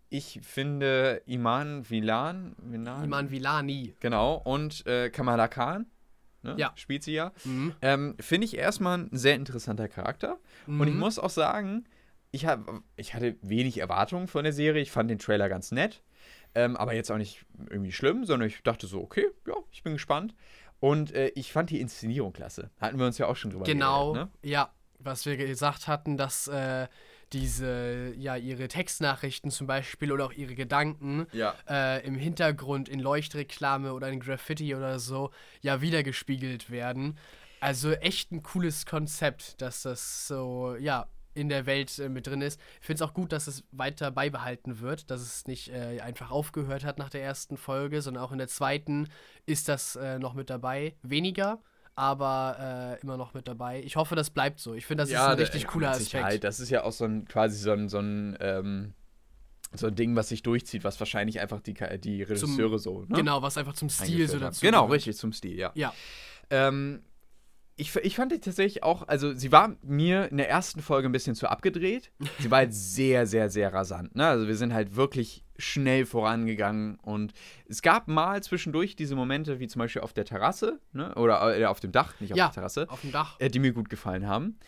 ich finde Iman Vilan, Vilan Iman Vilani. genau, und äh, Kamala Khan, ne, Ja. spielt sie ja, Mhm. ähm, finde ich erstmal ein sehr interessanter Charakter. Und ich Mhm. muss auch sagen, ich, hab, ich hatte wenig Erwartungen von der Serie. Ich fand den Trailer ganz nett. Ähm, aber jetzt auch nicht irgendwie schlimm, sondern ich dachte so, okay, ja, ich bin gespannt. Und äh, ich fand die Inszenierung klasse. Hatten wir uns ja auch schon drüber Genau, geredet, ne? ja, was wir gesagt hatten, dass äh, diese, ja, ihre Textnachrichten zum Beispiel oder auch ihre Gedanken Ja. äh, im Hintergrund in Leuchtreklame oder in Graffiti oder so ja wiedergespiegelt werden. Also echt ein cooles Konzept, dass das so, ja, in der Welt äh, mit drin ist. Ich finde es auch gut, dass es weiter beibehalten wird, dass es nicht äh, einfach aufgehört hat nach der ersten Folge, sondern auch in der zweiten ist das äh, noch mit dabei. Weniger, aber äh, immer noch mit dabei. Ich hoffe, das bleibt so. Ich finde, das ist ein richtig ja, cooler Sicherheit. Aspekt. Das ist ja auch so ein quasi so ein, so ein, ähm, so ein Ding, was sich durchzieht, was wahrscheinlich einfach die, die Regisseure so. Ne? Genau, was einfach zum Stil so dazu Genau, richtig, zum Stil, ja. Ja. Ähm, ich, ich fand die tatsächlich auch, also sie war mir in der ersten Folge ein bisschen zu abgedreht. Sie war halt sehr, sehr, sehr rasant. Ne? Also wir sind halt wirklich schnell vorangegangen und es gab mal zwischendurch diese Momente, wie zum Beispiel auf der Terrasse, ne? oder äh, auf dem Dach, nicht auf Ja. der Terrasse, Auf dem Dach. äh, die mir gut gefallen haben.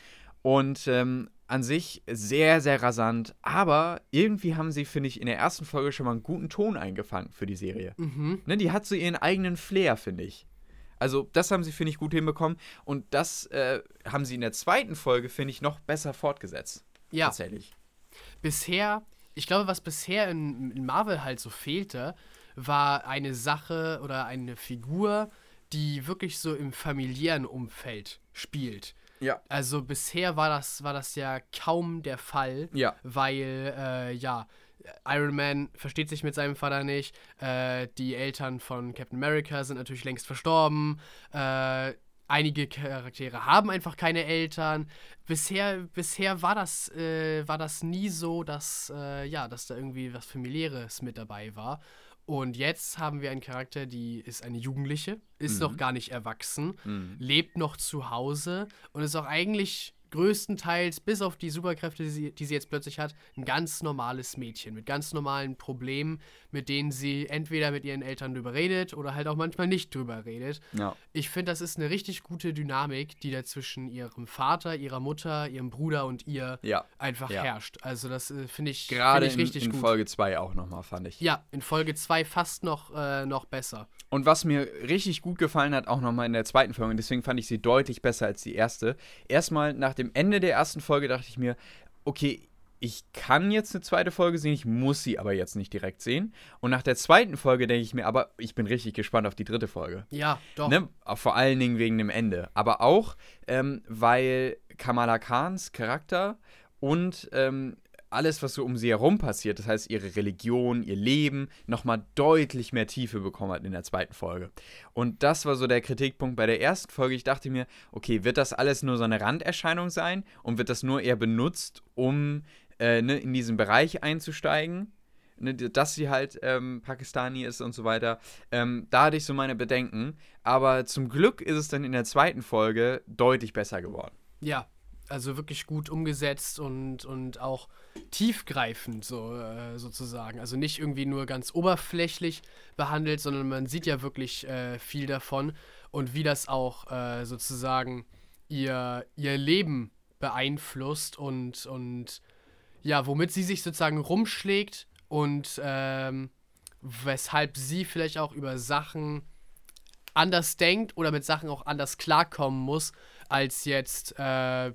Und ähm, an sich sehr, sehr rasant, aber irgendwie haben sie, finde ich, in der ersten Folge schon mal einen guten Ton eingefangen für die Serie. Mhm. Ne, die hat so ihren eigenen Flair, finde ich. Also, das haben sie, finde ich, gut hinbekommen. Und das äh, haben sie in der zweiten Folge, finde ich, noch besser fortgesetzt. Ja. Tatsächlich. Bisher ich glaube, was bisher in, in Marvel halt so fehlte, war eine Sache oder eine Figur, die wirklich so im familiären Umfeld spielt. Ja. Also bisher war das, war das ja kaum der Fall, Ja. weil, äh, ja, Iron Man versteht sich mit seinem Vater nicht, äh, die Eltern von Captain America sind natürlich längst verstorben, äh, einige Charaktere haben einfach keine Eltern. Bisher, bisher war das, äh, war das nie so, dass, äh, ja, dass da irgendwie was Familiäres mit dabei war. Und jetzt haben wir einen Charakter, die ist eine Jugendliche, ist noch gar nicht erwachsen, Mhm. lebt noch zu Hause und ist auch eigentlich größtenteils, bis auf die Superkräfte, die sie, die sie jetzt plötzlich hat, ein ganz normales Mädchen mit ganz normalen Problemen, mit denen sie entweder mit ihren Eltern drüber redet oder halt auch manchmal nicht drüber redet. Ja. Ich finde, das ist eine richtig gute Dynamik, die da zwischen ihrem Vater, ihrer Mutter, ihrem Bruder und ihr Ja. einfach Ja. herrscht. Also das äh, finde ich, Gerade find ich in, richtig in gut. Folge 2 auch nochmal, fand ich. Ja, in Folge 2 fast noch, äh, noch besser. Und was mir richtig gut gefallen hat, auch nochmal in der zweiten Folge, und deswegen fand ich sie deutlich besser als die erste. Erstmal nach dem Ende der ersten Folge dachte ich mir, okay, ich kann jetzt eine zweite Folge sehen, ich muss sie aber jetzt nicht direkt sehen. Und nach der zweiten Folge denke ich mir, aber ich bin richtig gespannt auf die dritte Folge. Ja, doch. Ne? Vor allen Dingen wegen dem Ende. Aber auch, ähm, weil Kamala Khans Charakter und ähm, alles, was so um sie herum passiert, das heißt ihre Religion, ihr Leben, nochmal deutlich mehr Tiefe bekommen hat in der zweiten Folge. Und das war so der Kritikpunkt bei der ersten Folge. Ich dachte mir, okay, wird das alles nur so eine Randerscheinung sein und wird das nur eher benutzt, um äh, ne, in diesen Bereich einzusteigen? Ne, dass sie halt ähm, Pakistani ist und so weiter. Ähm, da hatte ich so meine Bedenken. Aber zum Glück ist es dann in der zweiten Folge deutlich besser geworden. Ja, also wirklich gut umgesetzt und, und auch tiefgreifend so, äh, sozusagen. Also nicht irgendwie nur ganz oberflächlich behandelt, sondern man sieht ja wirklich äh, viel davon und wie das auch äh, sozusagen ihr, ihr Leben beeinflusst und, und ja, womit sie sich sozusagen rumschlägt und ähm, weshalb sie vielleicht auch über Sachen anders denkt oder mit Sachen auch anders klarkommen muss, als jetzt äh,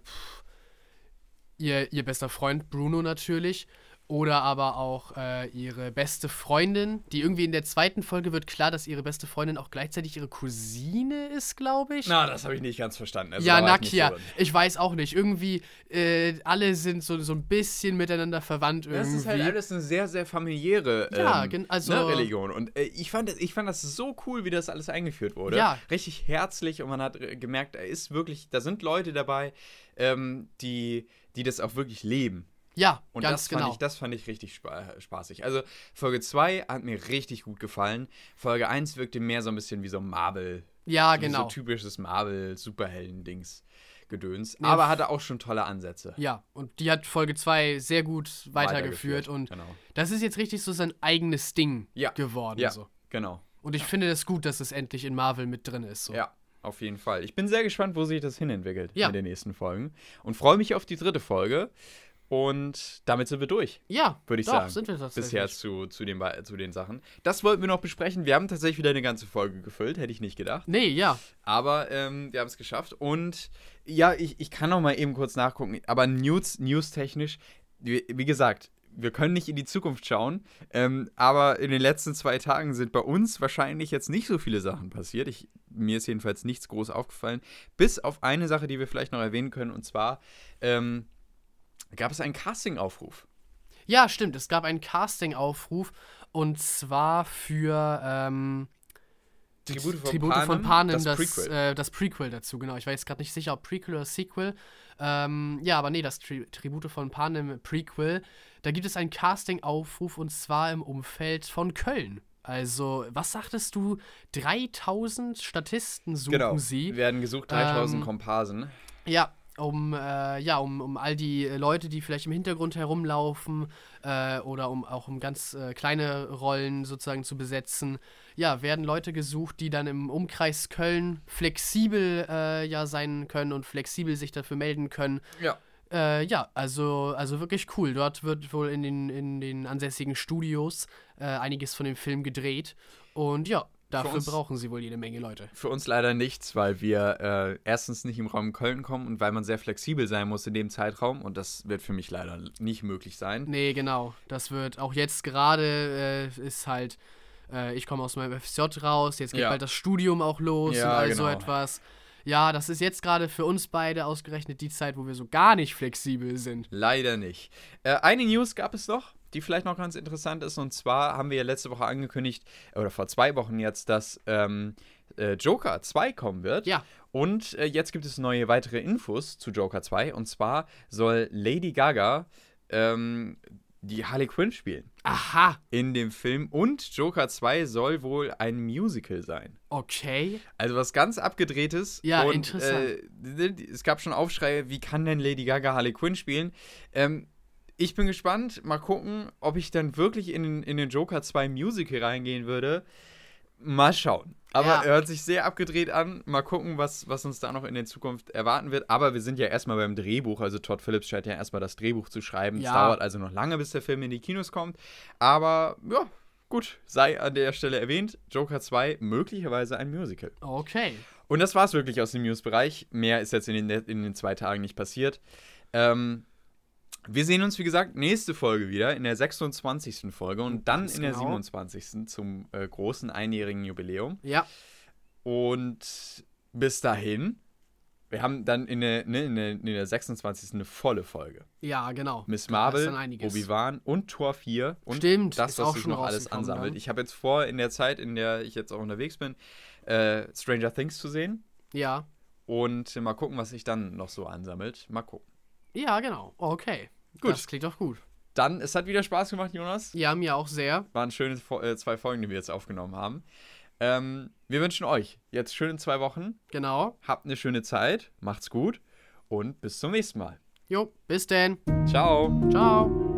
ihr, ihr bester Freund Bruno natürlich. Oder aber auch äh, ihre beste Freundin, die irgendwie in der zweiten Folge wird klar, dass ihre beste Freundin auch gleichzeitig ihre Cousine ist, glaube ich. Na, das habe ich nicht ganz verstanden. Also, ja, ich Nakia. drin. ich weiß auch nicht. Irgendwie, äh, alle sind so, so ein bisschen miteinander verwandt irgendwie. Das ist halt alles eine sehr, sehr familiäre Ja, ähm, gen- also- ne, Religion. Und äh, ich, fand, das- ich fand das so cool, wie das alles eingeführt wurde. Ja. Richtig herzlich und man hat äh, gemerkt, da ist wirklich, da sind Leute dabei, ähm, die, die das auch wirklich leben. Ja, Und ganz das, fand genau. ich, das fand ich richtig spa spaßig. Also Folge 2 hat mir richtig gut gefallen. Folge 1 wirkte mehr so ein bisschen wie so Marvel. ja, wie genau. So typisches Marvel-Superhelden-Dings. Gedöns. Nee, aber hatte auch schon tolle Ansätze. Ja, und die hat Folge 2 sehr gut weitergeführt und Genau. das ist jetzt richtig so sein eigenes Ding Ja, geworden. Ja, So. genau. Und ich finde das gut, dass es endlich in Marvel mit drin ist. So. Ja, auf jeden Fall. Ich bin sehr gespannt, wo sich das hinentwickelt Ja. in den nächsten Folgen. Und freue mich auf die dritte Folge. Und damit sind wir durch, ja würde ich doch, sagen. sind wir tatsächlich. Bisher zu, zu, den, zu den Sachen. Das wollten wir noch besprechen. Wir haben tatsächlich wieder eine ganze Folge gefüllt, hätte ich nicht gedacht. Nee, ja. Aber ähm, wir haben es geschafft. Und ja, ich, ich kann noch mal eben kurz nachgucken. Aber News, news-technisch, wie, wie gesagt, wir können nicht in die Zukunft schauen. Ähm, aber in den letzten zwei Tagen sind bei uns wahrscheinlich jetzt nicht so viele Sachen passiert. Ich, mir ist jedenfalls nichts groß aufgefallen. Bis auf eine Sache, die wir vielleicht noch erwähnen können. Und zwar ähm, gab es einen Casting-Aufruf. Ja, stimmt. Es gab einen Casting-Aufruf und zwar für ähm, Tribute von Tribute von Panem, Panem, das das, Prequel. Äh, das Prequel dazu, genau. Ich war jetzt gerade nicht sicher, ob Prequel oder Sequel. Ähm, ja, aber nee, das Tri Tribute von Panem Prequel. Da gibt es einen Casting-Aufruf und zwar im Umfeld von Köln. Also, was sagtest du? 3000 Statisten suchen Genau. sie. Werden gesucht 3000 Ähm, Komparsen. Ja, um, äh, ja, um, um all die äh, Leute, die vielleicht im Hintergrund herumlaufen äh, oder um auch um ganz äh, kleine Rollen sozusagen zu besetzen, ja, werden Leute gesucht, die dann im Umkreis Köln flexibel äh, ja sein können und flexibel sich dafür melden können. Ja. Äh, ja, also, also wirklich cool. Dort wird wohl in den, in den ansässigen Studios einiges von dem Film gedreht. Und ja, Dafür uns- brauchen sie wohl jede Menge Leute. Für uns leider nichts, weil wir äh, erstens nicht im Raum Köln kommen und weil man sehr flexibel sein muss in dem Zeitraum und das wird für mich leider nicht möglich sein. Nee, genau. Das wird auch jetzt gerade äh, ist halt, äh, ich komme aus meinem FSJ raus, jetzt geht Ja. bald das Studium auch los Ja, und all so genau. etwas. Ja, das ist jetzt gerade für uns beide ausgerechnet die Zeit, wo wir so gar nicht flexibel sind. Leider nicht. Äh, eine News gab es noch, die vielleicht noch ganz interessant ist. Und zwar haben wir ja letzte Woche angekündigt, oder vor zwei Wochen jetzt, dass ähm, äh, Joker 2 kommen wird. Ja. Und äh, jetzt gibt es neue weitere Infos zu Joker 2. Und zwar soll Lady Gaga ähm, die Harley Quinn spielen Aha, in dem Film. Und Joker 2 soll wohl ein Musical sein. okay. Also was ganz abgedrehtes. Ja, und, interessant. Äh, es gab schon Aufschrei, wie kann denn Lady Gaga Harley Quinn spielen? Ähm, ich bin gespannt, mal gucken, ob ich dann wirklich in, den- in den Joker 2 Musical reingehen würde. Mal schauen. Aber Ja. er hört sich sehr abgedreht an. Mal gucken, was, was uns da noch in der Zukunft erwarten wird. Aber wir sind ja erstmal beim Drehbuch. Also Todd Phillips scheint ja erstmal das Drehbuch zu schreiben. Es Ja. dauert also noch lange, bis der Film in die Kinos kommt. Aber ja, gut, sei an der Stelle erwähnt, Joker 2 möglicherweise ein Musical. Okay. Und das war's wirklich aus dem News-Bereich. Mehr ist jetzt in den, in den zwei Tagen nicht passiert. Ähm, wir sehen uns, wie gesagt, nächste Folge wieder, in der 26. Folge und dann Ganz in der genau. 27. zum äh, großen einjährigen Jubiläum. Ja, Und bis dahin, wir haben dann in der, ne, in der, in der 26. eine volle Folge. ja, genau. Miss Marvel. Obi-Wan und Tor 4 und Stimmt, das, was auch sich schon noch alles rausgekommen ansammelt. dann. Ich habe jetzt vor, in der Zeit, in der ich jetzt auch unterwegs bin, äh, Stranger Things zu sehen. Ja. Und mal gucken, was sich dann noch so ansammelt. Mal gucken. Ja, genau. Okay. Gut. Das klingt doch gut. Dann, es hat wieder Spaß gemacht, Jonas. Ja, mir auch sehr. Waren schöne äh, zwei Folgen, die wir jetzt aufgenommen haben. Ähm, wir wünschen euch jetzt schöne zwei Wochen. Genau. Habt eine schöne Zeit. Macht's gut. Und bis zum nächsten Mal. Jo, bis denn. Ciao. Ciao.